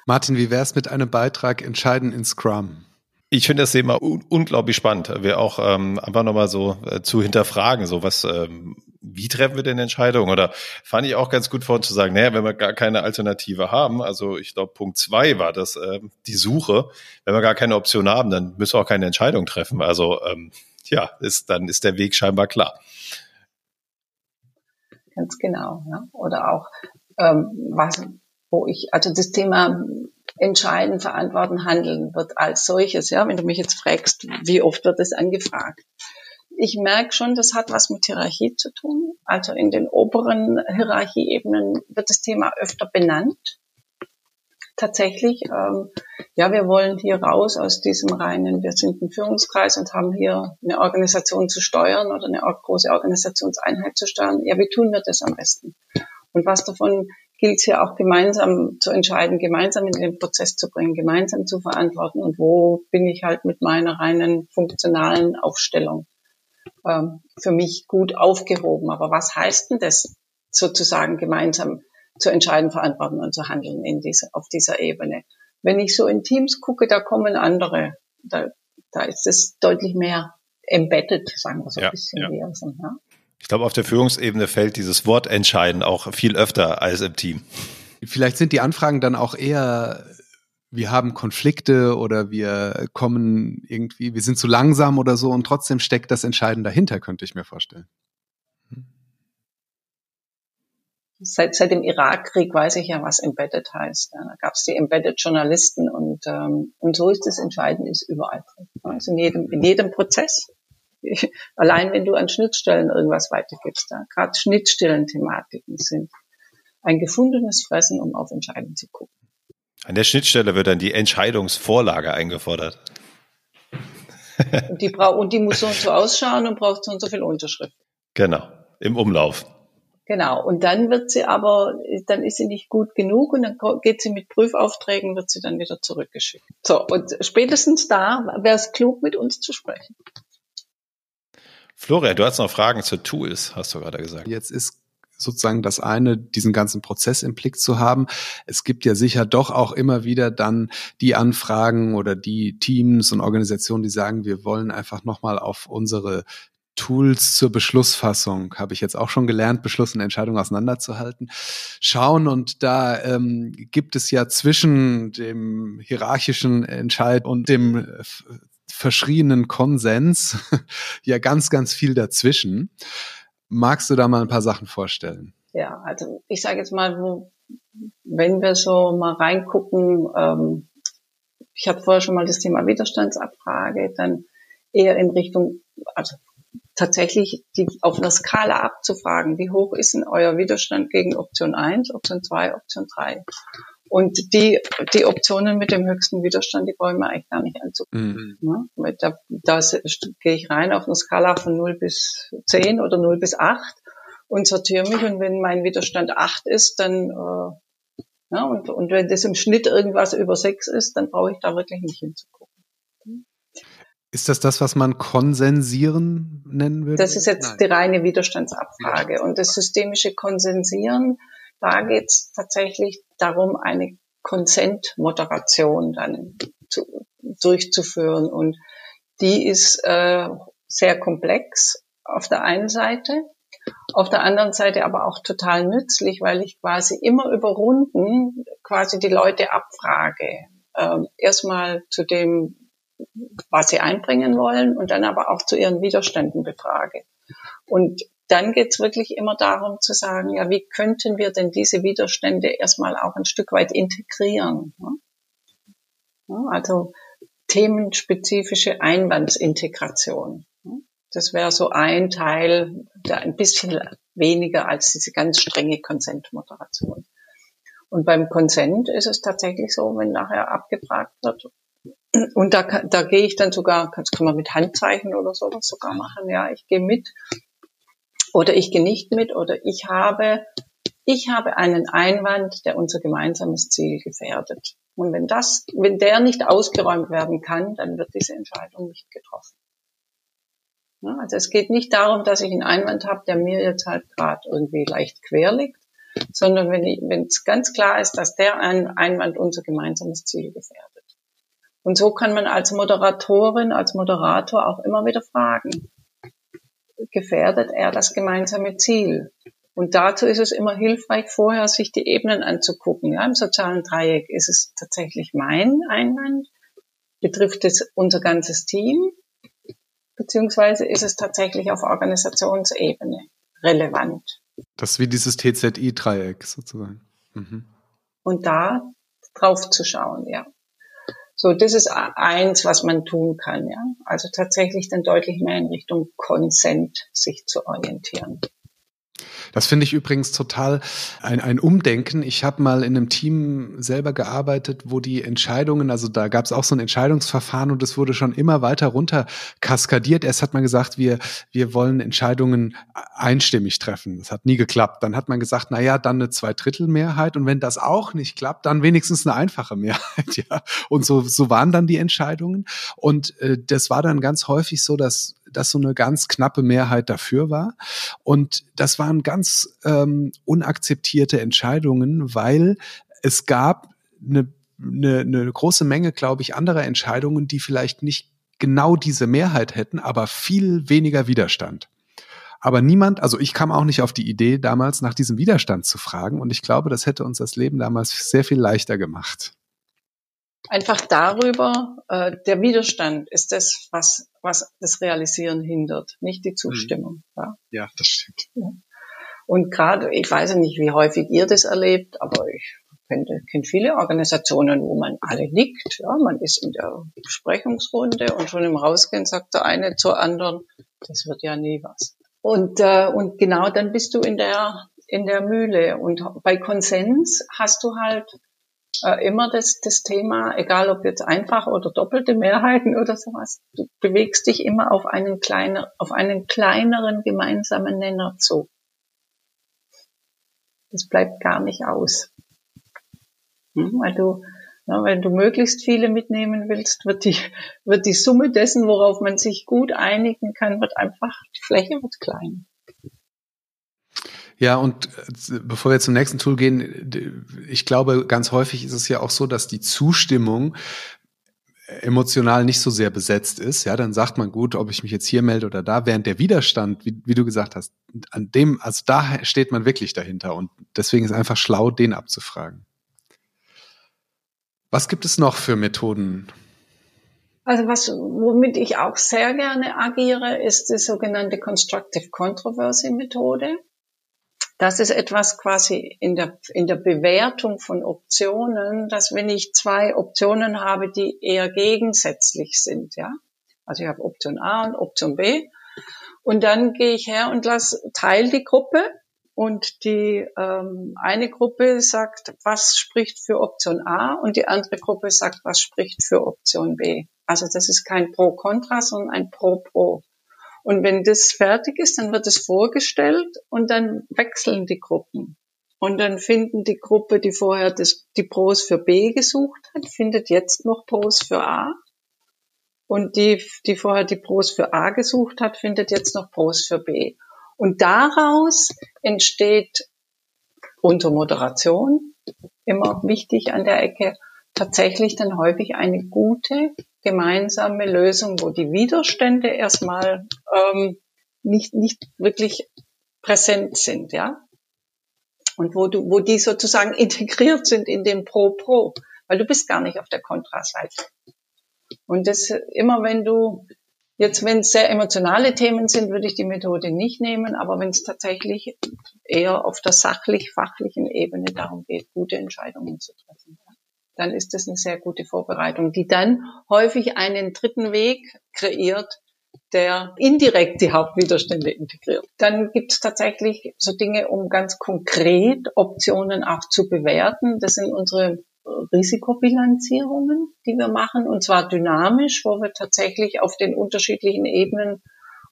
Martin, wie wäre es mit einem Beitrag Entscheiden in Scrum? Ich finde das Thema un unglaublich spannend. Wir auch ähm, einfach nochmal so äh, zu hinterfragen, so was, ähm, wie treffen wir denn Entscheidungen? Oder fand ich auch ganz gut vorhin zu sagen, naja, wenn wir gar keine Alternative haben, also ich glaube Punkt zwei war das, äh, die Suche, wenn wir gar keine Option haben, dann müssen wir auch keine Entscheidung treffen. Also ähm, ja, ist, dann ist der Weg scheinbar klar. Ganz genau. Ja. Oder auch, ähm, was, wo ich, also das Thema entscheiden, verantworten, handeln wird als solches. Ja, wenn du mich jetzt fragst, wie oft wird das angefragt? Ich merke schon, das hat was mit Hierarchie zu tun. Also in den oberen Hierarchieebenen wird das Thema öfter benannt tatsächlich, ähm, ja, wir wollen hier raus aus diesem reinen, wir sind ein Führungskreis und haben hier eine Organisation zu steuern oder eine große Organisationseinheit zu steuern. Ja, wie tun wir das am besten? Und was davon gilt es hier auch gemeinsam zu entscheiden, gemeinsam in den Prozess zu bringen, gemeinsam zu verantworten und wo bin ich halt mit meiner reinen funktionalen Aufstellung ähm, für mich gut aufgehoben. Aber was heißt denn das sozusagen gemeinsam zu entscheiden, verantworten und zu handeln in dieser, auf dieser Ebene. Wenn ich so in Teams gucke, da kommen andere, da, da ist es deutlich mehr embedded, sagen wir so ja, ein bisschen. Ja. Wie so, ja? Ich glaube, auf der Führungsebene fällt dieses Wort entscheiden auch viel öfter als im Team. Vielleicht sind die Anfragen dann auch eher, wir haben Konflikte oder wir kommen irgendwie, wir sind zu langsam oder so und trotzdem steckt das Entscheiden dahinter, könnte ich mir vorstellen. Seit, seit dem Irakkrieg weiß ich ja, was Embedded heißt. Da gab es die Embedded Journalisten und, ähm, und so ist es entscheidend, ist überall drin. Also in jedem, in jedem Prozess. Allein wenn du an Schnittstellen irgendwas weitergibst, da gerade Schnittstellen-Thematiken sind ein gefundenes Fressen, um auf Entscheidungen zu gucken. An der Schnittstelle wird dann die Entscheidungsvorlage eingefordert. und, die und die muss so und so ausschauen und braucht so und so viel Unterschrift. Genau, im Umlauf. Genau. Und dann wird sie aber, dann ist sie nicht gut genug und dann geht sie mit Prüfaufträgen, wird sie dann wieder zurückgeschickt. So, und spätestens da wäre es klug, mit uns zu sprechen. Florian, du hast noch Fragen zu Tools, hast du gerade gesagt. Jetzt ist sozusagen das eine, diesen ganzen Prozess im Blick zu haben. Es gibt ja sicher doch auch immer wieder dann die Anfragen oder die Teams und Organisationen, die sagen, wir wollen einfach nochmal auf unsere Tools zur Beschlussfassung, habe ich jetzt auch schon gelernt, Beschluss und Entscheidung auseinanderzuhalten, schauen. Und da ähm, gibt es ja zwischen dem hierarchischen Entscheid und dem verschrienen Konsens ja ganz, ganz viel dazwischen. Magst du da mal ein paar Sachen vorstellen? Ja, also ich sage jetzt mal, wenn wir so mal reingucken, ähm, ich hatte vorher schon mal das Thema Widerstandsabfrage, dann eher in Richtung, also tatsächlich die auf einer Skala abzufragen, wie hoch ist denn euer Widerstand gegen Option 1, Option 2, Option 3? Und die, die Optionen mit dem höchsten Widerstand, die wollen wir eigentlich gar nicht anzugucken. Mhm. Ja, da, da gehe ich rein auf eine Skala von 0 bis 10 oder 0 bis 8 und sortiere mich. Und wenn mein Widerstand 8 ist, dann äh, ja, und, und wenn das im Schnitt irgendwas über 6 ist, dann brauche ich da wirklich nicht hinzugucken. Ist das das, was man Konsensieren nennen würde? Das ist jetzt Nein. die reine Widerstandsabfrage. Und das systemische Konsensieren, da geht es tatsächlich darum, eine Consent-Moderation dann zu, durchzuführen. Und die ist äh, sehr komplex auf der einen Seite, auf der anderen Seite aber auch total nützlich, weil ich quasi immer über Runden quasi die Leute abfrage. Ähm, erstmal zu dem, was sie einbringen wollen und dann aber auch zu ihren Widerständen befrage. Und dann geht's wirklich immer darum zu sagen, ja, wie könnten wir denn diese Widerstände erstmal auch ein Stück weit integrieren? Also themenspezifische Einwandsintegration. Das wäre so ein Teil, der ein bisschen weniger als diese ganz strenge Konsentmoderation. Und beim Konsent ist es tatsächlich so, wenn nachher abgefragt wird, und da, da gehe ich dann sogar, das kann man mit Handzeichen oder sowas sogar machen, ja, ich gehe mit oder ich gehe nicht mit oder ich habe, ich habe einen Einwand, der unser gemeinsames Ziel gefährdet. Und wenn das, wenn der nicht ausgeräumt werden kann, dann wird diese Entscheidung nicht getroffen. Ja, also es geht nicht darum, dass ich einen Einwand habe, der mir jetzt halt gerade irgendwie leicht quer liegt, sondern wenn es ganz klar ist, dass der Einwand unser gemeinsames Ziel gefährdet. Und so kann man als Moderatorin, als Moderator auch immer wieder fragen, gefährdet er das gemeinsame Ziel? Und dazu ist es immer hilfreich, vorher sich die Ebenen anzugucken. Ja, Im sozialen Dreieck ist es tatsächlich mein Einwand, betrifft es unser ganzes Team, beziehungsweise ist es tatsächlich auf Organisationsebene relevant. Das ist wie dieses TZI-Dreieck sozusagen. Mhm. Und da drauf zu schauen, ja. So, das ist eins, was man tun kann, ja. Also tatsächlich dann deutlich mehr in Richtung Consent sich zu orientieren. Das finde ich übrigens total ein, ein Umdenken. Ich habe mal in einem Team selber gearbeitet, wo die Entscheidungen, also da gab es auch so ein Entscheidungsverfahren und es wurde schon immer weiter runter kaskadiert. Erst hat man gesagt, wir, wir wollen Entscheidungen einstimmig treffen. Das hat nie geklappt. Dann hat man gesagt, na ja, dann eine Zweidrittelmehrheit und wenn das auch nicht klappt, dann wenigstens eine einfache Mehrheit. Ja. Und so, so waren dann die Entscheidungen. Und äh, das war dann ganz häufig so, dass dass so eine ganz knappe Mehrheit dafür war. Und das waren ganz ähm, unakzeptierte Entscheidungen, weil es gab eine, eine, eine große Menge, glaube ich, anderer Entscheidungen, die vielleicht nicht genau diese Mehrheit hätten, aber viel weniger Widerstand. Aber niemand, also ich kam auch nicht auf die Idee, damals nach diesem Widerstand zu fragen. Und ich glaube, das hätte uns das Leben damals sehr viel leichter gemacht. Einfach darüber, äh, der Widerstand ist das, was, was das Realisieren hindert, nicht die Zustimmung. Mhm. Ja. ja, das stimmt. Ja. Und gerade, ich weiß ja nicht, wie häufig ihr das erlebt, aber ich kenne, kenne viele Organisationen, wo man alle nickt. Ja, man ist in der Besprechungsrunde und schon im Rausgehen sagt der eine zur anderen, das wird ja nie was. Und, äh, und genau dann bist du in der, in der Mühle. Und bei Konsens hast du halt äh, immer das, das Thema, egal ob jetzt einfach oder doppelte Mehrheiten oder sowas, du bewegst dich immer auf einen, kleiner, auf einen kleineren gemeinsamen Nenner zu. Das bleibt gar nicht aus. Hm, weil du, ja, wenn du möglichst viele mitnehmen willst, wird die, wird die Summe dessen, worauf man sich gut einigen kann, wird einfach, die Fläche wird klein. Ja, und äh, bevor wir zum nächsten Tool gehen, ich glaube, ganz häufig ist es ja auch so, dass die Zustimmung emotional nicht so sehr besetzt ist, ja, dann sagt man gut, ob ich mich jetzt hier melde oder da, während der Widerstand, wie, wie du gesagt hast, an dem, also da steht man wirklich dahinter und deswegen ist einfach schlau, den abzufragen. Was gibt es noch für Methoden? Also was, womit ich auch sehr gerne agiere, ist die sogenannte Constructive Controversy Methode. Das ist etwas quasi in der, in der Bewertung von Optionen, dass wenn ich zwei Optionen habe, die eher gegensätzlich sind, ja. Also ich habe Option A und Option B. Und dann gehe ich her und lass, teile die Gruppe und die ähm, eine Gruppe sagt, was spricht für Option A und die andere Gruppe sagt, was spricht für Option B. Also das ist kein Pro-Contra, sondern ein Pro-Pro. Und wenn das fertig ist, dann wird es vorgestellt und dann wechseln die Gruppen. Und dann finden die Gruppe, die vorher das, die Pros für B gesucht hat, findet jetzt noch Pros für A. Und die, die vorher die Pros für A gesucht hat, findet jetzt noch Pros für B. Und daraus entsteht unter Moderation, immer wichtig an der Ecke, tatsächlich dann häufig eine gute gemeinsame Lösung, wo die Widerstände erstmal ähm, nicht, nicht wirklich präsent sind, ja. Und wo du, wo die sozusagen integriert sind in den Pro-Pro, weil du bist gar nicht auf der Kontraseite. Und das immer, wenn du Jetzt, wenn es sehr emotionale Themen sind, würde ich die Methode nicht nehmen, aber wenn es tatsächlich eher auf der sachlich-fachlichen Ebene darum geht, gute Entscheidungen zu treffen, dann ist das eine sehr gute Vorbereitung, die dann häufig einen dritten Weg kreiert, der indirekt die Hauptwiderstände integriert. Dann gibt es tatsächlich so Dinge, um ganz konkret Optionen auch zu bewerten. Das sind unsere Risikobilanzierungen, die wir machen, und zwar dynamisch, wo wir tatsächlich auf den unterschiedlichen Ebenen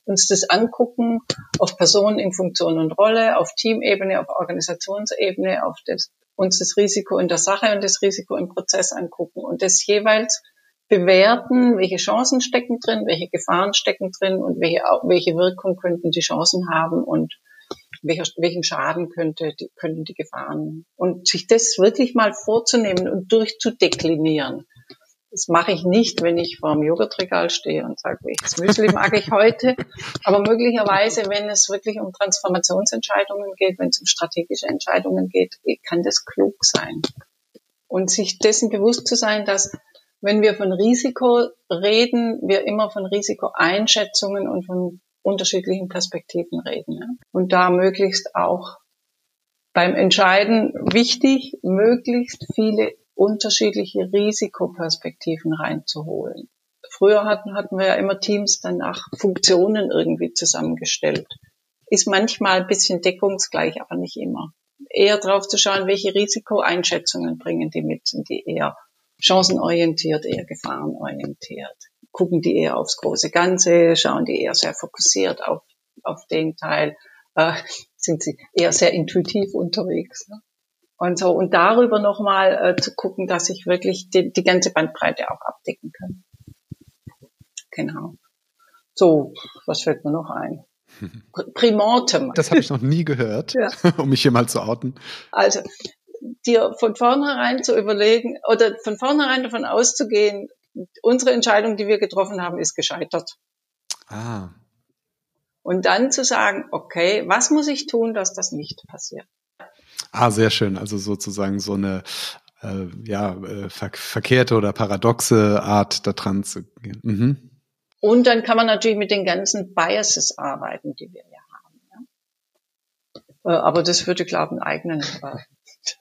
uns das angucken, auf Personen in Funktion und Rolle, auf Teamebene, auf Organisationsebene, auf das, uns das Risiko in der Sache und das Risiko im Prozess angucken und das jeweils bewerten, welche Chancen stecken drin, welche Gefahren stecken drin und welche, welche Wirkung könnten die Chancen haben und welcher, welchen Schaden könnte, die, könnten die Gefahren. Und sich das wirklich mal vorzunehmen und durchzudeklinieren. Das mache ich nicht, wenn ich vor dem Joghurtregal stehe und sage, welches Müsli mag ich heute. Aber möglicherweise, wenn es wirklich um Transformationsentscheidungen geht, wenn es um strategische Entscheidungen geht, kann das klug sein. Und sich dessen bewusst zu sein, dass wenn wir von Risiko reden, wir immer von Risikoeinschätzungen und von unterschiedlichen Perspektiven reden. Und da möglichst auch beim Entscheiden wichtig, möglichst viele unterschiedliche Risikoperspektiven reinzuholen. Früher hatten, hatten wir ja immer Teams dann nach Funktionen irgendwie zusammengestellt. Ist manchmal ein bisschen deckungsgleich, aber nicht immer. Eher drauf zu schauen, welche Risikoeinschätzungen bringen die mit, sind die eher chancenorientiert, eher gefahrenorientiert gucken die eher aufs große Ganze, schauen die eher sehr fokussiert auf, auf den Teil, äh, sind sie eher sehr intuitiv unterwegs. Ne? Und so, und darüber nochmal äh, zu gucken, dass ich wirklich die, die ganze Bandbreite auch abdecken kann. Genau. So, was fällt mir noch ein? Primortem. Das habe ich noch nie gehört, ja. um mich hier mal zu outen. Also, dir von vornherein zu überlegen oder von vornherein davon auszugehen, unsere Entscheidung, die wir getroffen haben, ist gescheitert. Ah. Und dann zu sagen, okay, was muss ich tun, dass das nicht passiert? Ah, sehr schön. Also sozusagen so eine äh, ja, äh, ver verkehrte oder paradoxe Art da dran zu gehen. Mhm. Und dann kann man natürlich mit den ganzen Biases arbeiten, die wir ja haben. Ja? Äh, aber das würde, glaube ich, einen eigenen äh,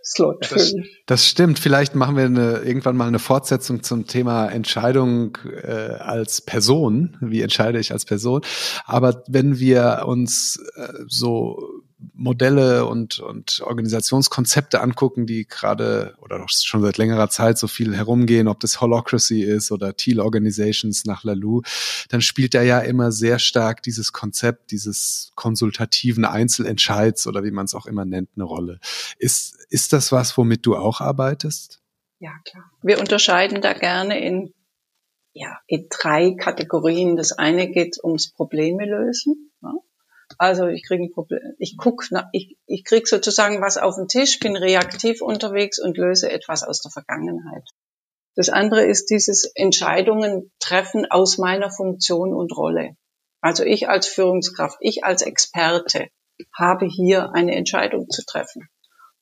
Slot das, das stimmt. Vielleicht machen wir eine, irgendwann mal eine Fortsetzung zum Thema Entscheidung äh, als Person. Wie entscheide ich als Person? Aber wenn wir uns äh, so Modelle und, und Organisationskonzepte angucken, die gerade oder schon seit längerer Zeit so viel herumgehen, ob das Holocracy ist oder Teal Organizations nach Lalou, dann spielt da ja immer sehr stark dieses Konzept dieses konsultativen Einzelentscheids oder wie man es auch immer nennt, eine Rolle. Ist, ist das was, womit du auch arbeitest? Ja, klar. Wir unterscheiden da gerne in, ja, in drei Kategorien. Das eine geht ums Probleme lösen. Also ich kriege ein Problem, ich guck, ich, ich krieg sozusagen was auf den Tisch, bin reaktiv unterwegs und löse etwas aus der Vergangenheit. Das andere ist dieses Entscheidungen treffen aus meiner Funktion und Rolle. Also ich als Führungskraft, ich als Experte habe hier eine Entscheidung zu treffen.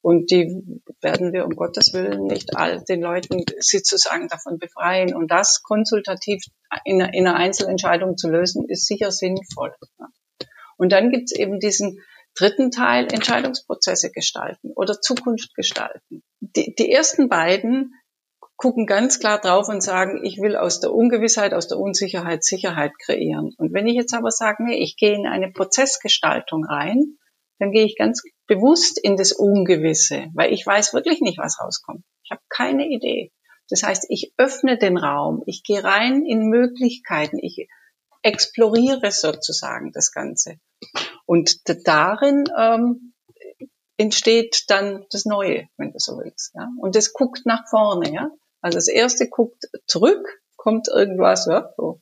Und die werden wir um Gottes Willen nicht all den Leuten sozusagen davon befreien. Und das konsultativ in einer Einzelentscheidung zu lösen, ist sicher sinnvoll. Und dann gibt es eben diesen dritten Teil, Entscheidungsprozesse gestalten oder Zukunft gestalten. Die, die ersten beiden gucken ganz klar drauf und sagen, ich will aus der Ungewissheit, aus der Unsicherheit Sicherheit kreieren. Und wenn ich jetzt aber sage, nee, ich gehe in eine Prozessgestaltung rein, dann gehe ich ganz bewusst in das Ungewisse, weil ich weiß wirklich nicht, was rauskommt. Ich habe keine Idee. Das heißt, ich öffne den Raum, ich gehe rein in Möglichkeiten, ich exploriere sozusagen das Ganze. Und darin ähm, entsteht dann das Neue, wenn du so willst. Ja? Und das guckt nach vorne. Ja? Also das erste guckt zurück, kommt irgendwas, ja, so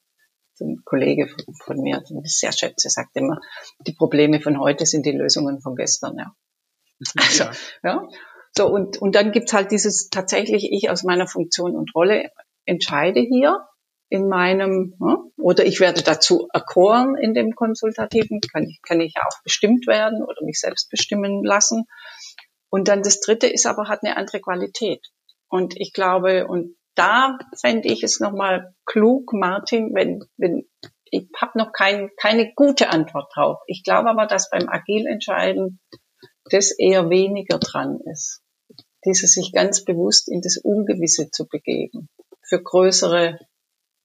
ein Kollege von, von mir, den ich sehr schätze, sagt immer, die Probleme von heute sind die Lösungen von gestern. Ja. Also, ja. ja. So, und, und dann gibt's halt dieses tatsächlich ich aus meiner Funktion und Rolle entscheide hier in meinem, oder ich werde dazu erkoren in dem Konsultativen, kann ich, kann ich ja auch bestimmt werden oder mich selbst bestimmen lassen. Und dann das dritte ist aber, hat eine andere Qualität. Und ich glaube, und da fände ich es nochmal klug, Martin, wenn, wenn ich habe noch kein, keine gute Antwort drauf. Ich glaube aber, dass beim Agilentscheiden das eher weniger dran ist. Dieses sich ganz bewusst in das Ungewisse zu begeben. Für größere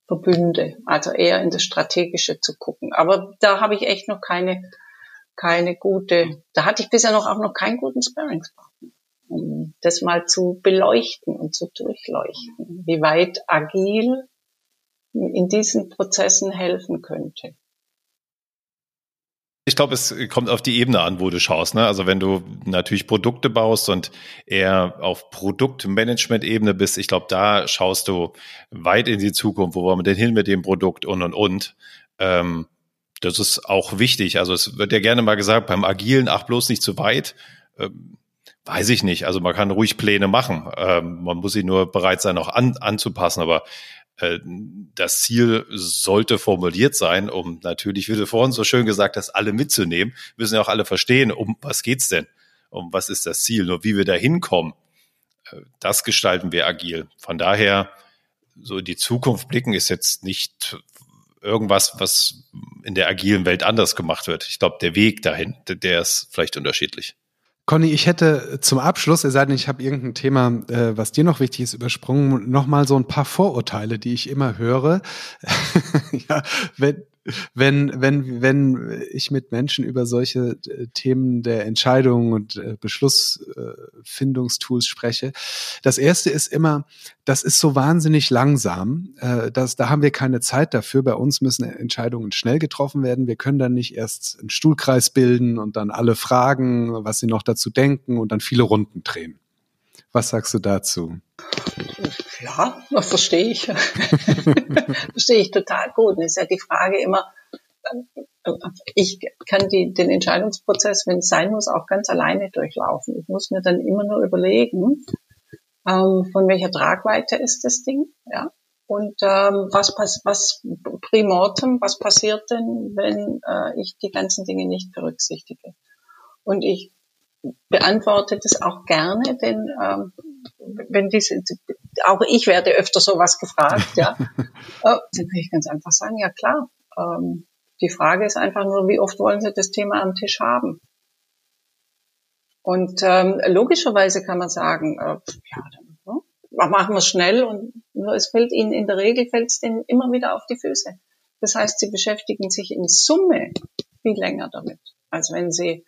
Verbünde, also eher in das Strategische zu gucken. Aber da habe ich echt noch keine, keine gute, da hatte ich bisher noch auch noch keinen guten Sparringspartner, um das mal zu beleuchten und zu durchleuchten, wie weit agil in diesen Prozessen helfen könnte. Ich glaube, es kommt auf die Ebene an, wo du schaust. Ne? Also wenn du natürlich Produkte baust und eher auf Produktmanagement-Ebene bist, ich glaube, da schaust du weit in die Zukunft, wo wollen wir denn hin mit dem Produkt und und und. Ähm, das ist auch wichtig. Also es wird ja gerne mal gesagt, beim Agilen, ach bloß nicht zu weit. Ähm, weiß ich nicht. Also man kann ruhig Pläne machen. Ähm, man muss sie nur bereit sein, auch an, anzupassen. Aber das Ziel sollte formuliert sein, um natürlich, wie du vorhin so schön gesagt hast, alle mitzunehmen, müssen ja auch alle verstehen, um was geht's denn? Um was ist das Ziel? Nur wie wir da hinkommen, äh, das gestalten wir agil. Von daher, so in die Zukunft blicken ist jetzt nicht irgendwas, was in der agilen Welt anders gemacht wird. Ich glaube, der Weg dahin, der ist vielleicht unterschiedlich. Conny, ich hätte zum Abschluss, es sei denn, ich habe irgendein Thema, äh, was dir noch wichtig ist, übersprungen, nochmal so ein paar Vorurteile, die ich immer höre. ja, wenn, wenn, wenn, wenn ich mit Menschen über solche äh, Themen der Entscheidungen und äh, Beschlussfindungstools spreche. Das erste ist immer, das ist so wahnsinnig langsam. Äh, das, da haben wir keine Zeit dafür. Bei uns müssen Entscheidungen schnell getroffen werden. Wir können dann nicht erst einen Stuhlkreis bilden und dann alle fragen, was sie noch dazu denken und dann viele Runden drehen. Was sagst du dazu? Ja, das verstehe ich. verstehe ich total gut. Und ist ja die Frage immer, ich kann die, den Entscheidungsprozess, wenn es sein muss, auch ganz alleine durchlaufen. Ich muss mir dann immer nur überlegen, ähm, von welcher Tragweite ist das Ding, ja. Und ähm, was, pass was primortem, was passiert denn, wenn äh, ich die ganzen Dinge nicht berücksichtige? Und ich beantworte das auch gerne, denn ähm, wenn diese, auch ich werde öfter sowas gefragt, ja, oh, dann kann ich ganz einfach sagen, ja klar. Ähm, die Frage ist einfach nur, wie oft wollen Sie das Thema am Tisch haben? Und ähm, logischerweise kann man sagen, äh, ja, dann ne, machen wir es schnell und nur es fällt Ihnen in der Regel fällt es Ihnen immer wieder auf die Füße. Das heißt, Sie beschäftigen sich in Summe viel länger damit, als wenn Sie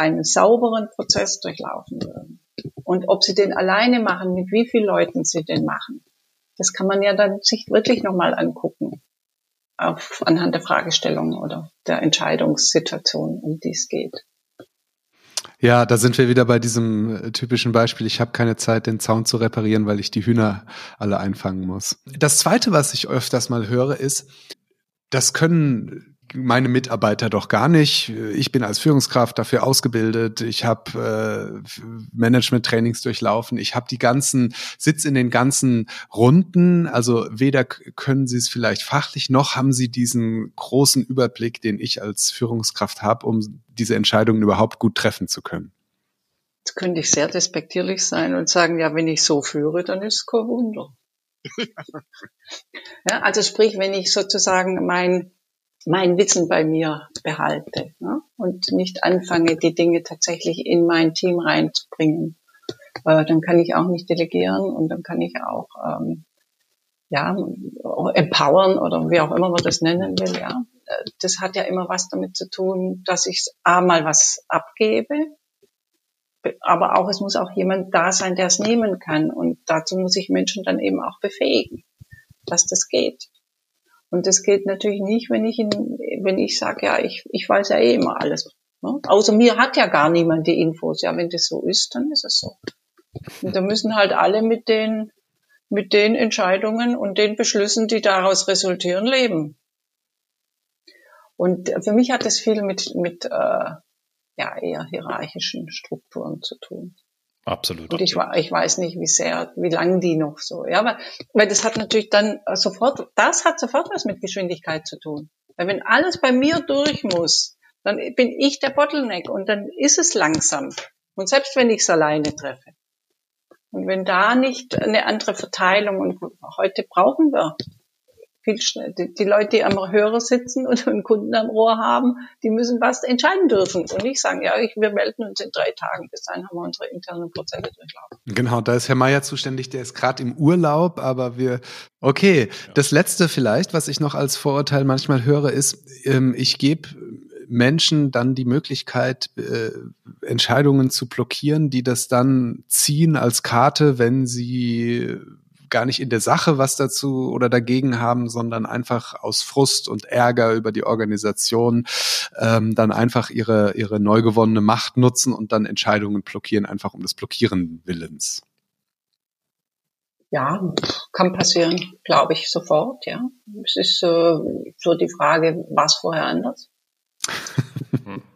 einen sauberen Prozess durchlaufen würden. Und ob Sie den alleine machen, mit wie vielen Leuten Sie den machen, das kann man ja dann sich wirklich nochmal angucken auf, anhand der Fragestellung oder der Entscheidungssituation, um die es geht. Ja, da sind wir wieder bei diesem äh, typischen Beispiel. Ich habe keine Zeit, den Zaun zu reparieren, weil ich die Hühner alle einfangen muss. Das Zweite, was ich öfters mal höre, ist, das können meine Mitarbeiter doch gar nicht. Ich bin als Führungskraft dafür ausgebildet. Ich habe äh, Management-Trainings durchlaufen. Ich habe die ganzen, sitz in den ganzen Runden. Also weder können sie es vielleicht fachlich, noch haben sie diesen großen Überblick, den ich als Führungskraft habe, um diese Entscheidungen überhaupt gut treffen zu können. Jetzt könnte ich sehr despektierlich sein und sagen, ja, wenn ich so führe, dann ist es kein Wunder. ja, also sprich, wenn ich sozusagen mein mein Wissen bei mir behalte ne? und nicht anfange, die Dinge tatsächlich in mein Team reinzubringen. Äh, dann kann ich auch nicht delegieren und dann kann ich auch ähm, ja empowern oder wie auch immer man das nennen will. Ja, das hat ja immer was damit zu tun, dass ich a mal was abgebe, aber auch es muss auch jemand da sein, der es nehmen kann und dazu muss ich Menschen dann eben auch befähigen, dass das geht. Und das geht natürlich nicht, wenn ich in, wenn ich sage, ja, ich, ich weiß ja eh immer alles. Ne? Außer mir hat ja gar niemand die Infos. Ja, wenn das so ist, dann ist es so. Und da müssen halt alle mit den, mit den Entscheidungen und den Beschlüssen, die daraus resultieren, leben. Und für mich hat das viel mit, mit äh, ja, eher hierarchischen Strukturen zu tun. Absolut. Und ich, ich weiß nicht, wie sehr, wie lang die noch so. Ja, aber, weil das hat natürlich dann sofort, das hat sofort was mit Geschwindigkeit zu tun. Weil wenn alles bei mir durch muss, dann bin ich der Bottleneck und dann ist es langsam. Und selbst wenn ich es alleine treffe. Und wenn da nicht eine andere Verteilung und heute brauchen wir viel schnell. Die, die, Leute, die am Hörer sitzen und einen Kunden am Rohr haben, die müssen was entscheiden dürfen und nicht sagen, ja, ich, wir melden uns in drei Tagen. Bis dahin haben wir unsere internen Prozesse durchlaufen. Genau, da ist Herr Meier zuständig, der ist gerade im Urlaub, aber wir, okay. Ja. Das Letzte vielleicht, was ich noch als Vorurteil manchmal höre, ist, ähm, ich gebe Menschen dann die Möglichkeit, äh, Entscheidungen zu blockieren, die das dann ziehen als Karte, wenn sie gar nicht in der Sache was dazu oder dagegen haben, sondern einfach aus Frust und Ärger über die Organisation ähm, dann einfach ihre, ihre neu gewonnene Macht nutzen und dann Entscheidungen blockieren, einfach um des Blockieren Willens. Ja, kann passieren, glaube ich, sofort, ja. Es ist äh, so die Frage, was vorher anders?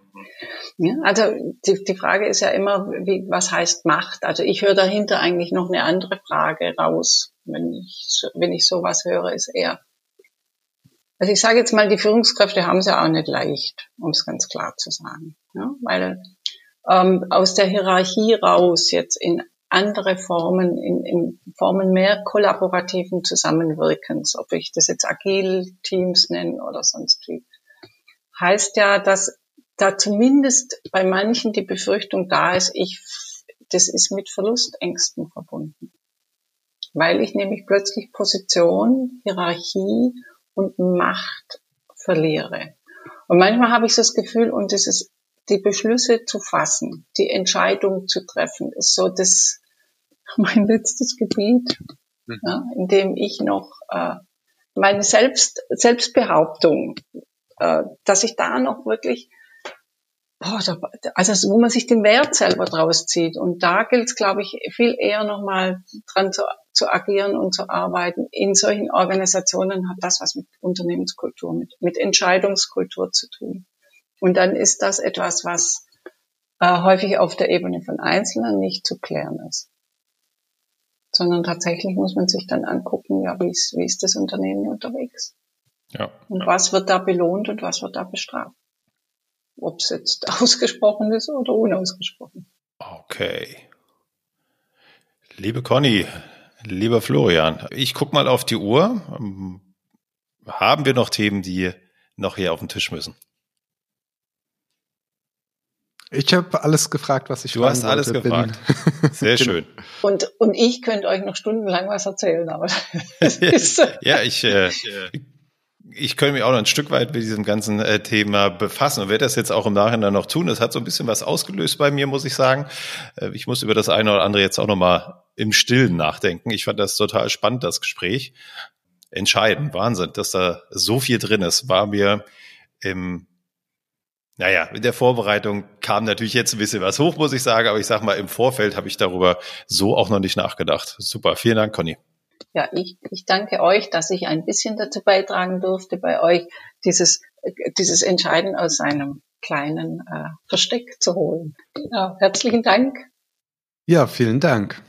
Ja, also die, die Frage ist ja immer, wie, was heißt Macht? Also ich höre dahinter eigentlich noch eine andere Frage raus, wenn ich, wenn ich sowas höre, ist eher. Also ich sage jetzt mal, die Führungskräfte haben es ja auch nicht leicht, um es ganz klar zu sagen. Ja, weil ähm, aus der Hierarchie raus jetzt in andere Formen, in, in Formen mehr kollaborativen Zusammenwirkens, ob ich das jetzt agil Teams nenne oder sonst wie, heißt ja, dass da zumindest bei manchen die Befürchtung da ist, ich, das ist mit Verlustängsten verbunden. Weil ich nämlich plötzlich Position, Hierarchie und Macht verliere. Und manchmal habe ich das Gefühl, und das ist die Beschlüsse zu fassen, die Entscheidung zu treffen, ist so das mein letztes Gebiet, mhm. ja, in dem ich noch äh, meine Selbst, Selbstbehauptung, äh, dass ich da noch wirklich oh, da, also wo man sich den Wert selber draus zieht. Und da gilt es, glaube ich, viel eher nochmal dran zu, zu agieren und zu arbeiten. In solchen Organisationen hat das was mit Unternehmenskultur, mit, mit Entscheidungskultur zu tun. Und dann ist das etwas, was äh, häufig auf der Ebene von Einzelnen nicht zu klären ist. Sondern tatsächlich muss man sich dann angucken, ja, wie ist, wie ist das Unternehmen unterwegs? Ja. Und ja. was wird da belohnt und was wird da bestraft? Ob es jetzt ausgesprochen ist oder unausgesprochen. Okay. Liebe Conny, lieber Florian, ich guck mal auf die Uhr. Haben wir noch Themen, die noch hier auf den Tisch müssen? Ich habe alles gefragt, was ich Du hast alles wollte. gefragt. Sehr genau. schön. Und, und ich könnte euch noch stundenlang was erzählen, aber ja, ich, äh, ich könnte mich auch noch ein Stück weit mit diesem ganzen äh, Thema befassen und werde das jetzt auch im Nachhinein noch tun. Es hat so ein bisschen was ausgelöst bei mir, muss ich sagen. Äh, ich muss über das eine oder andere jetzt auch noch mal im Stillen nachdenken. Ich fand das total spannend, das Gespräch. Entscheidend, Wahnsinn, dass da so viel drin ist, war mir im naja, in der Vorbereitung kam natürlich jetzt ein bisschen was hoch, muss ich sagen, aber ich sag mal, im Vorfeld habe ich darüber so auch noch nicht nachgedacht. Super, vielen Dank, Conny. Ja, ich, ich danke euch, dass ich ein bisschen dazu beitragen durfte, bei euch dieses, dieses Entscheiden aus seinem kleinen äh, Versteck zu holen. Ja, herzlichen Dank. Ja, vielen Dank.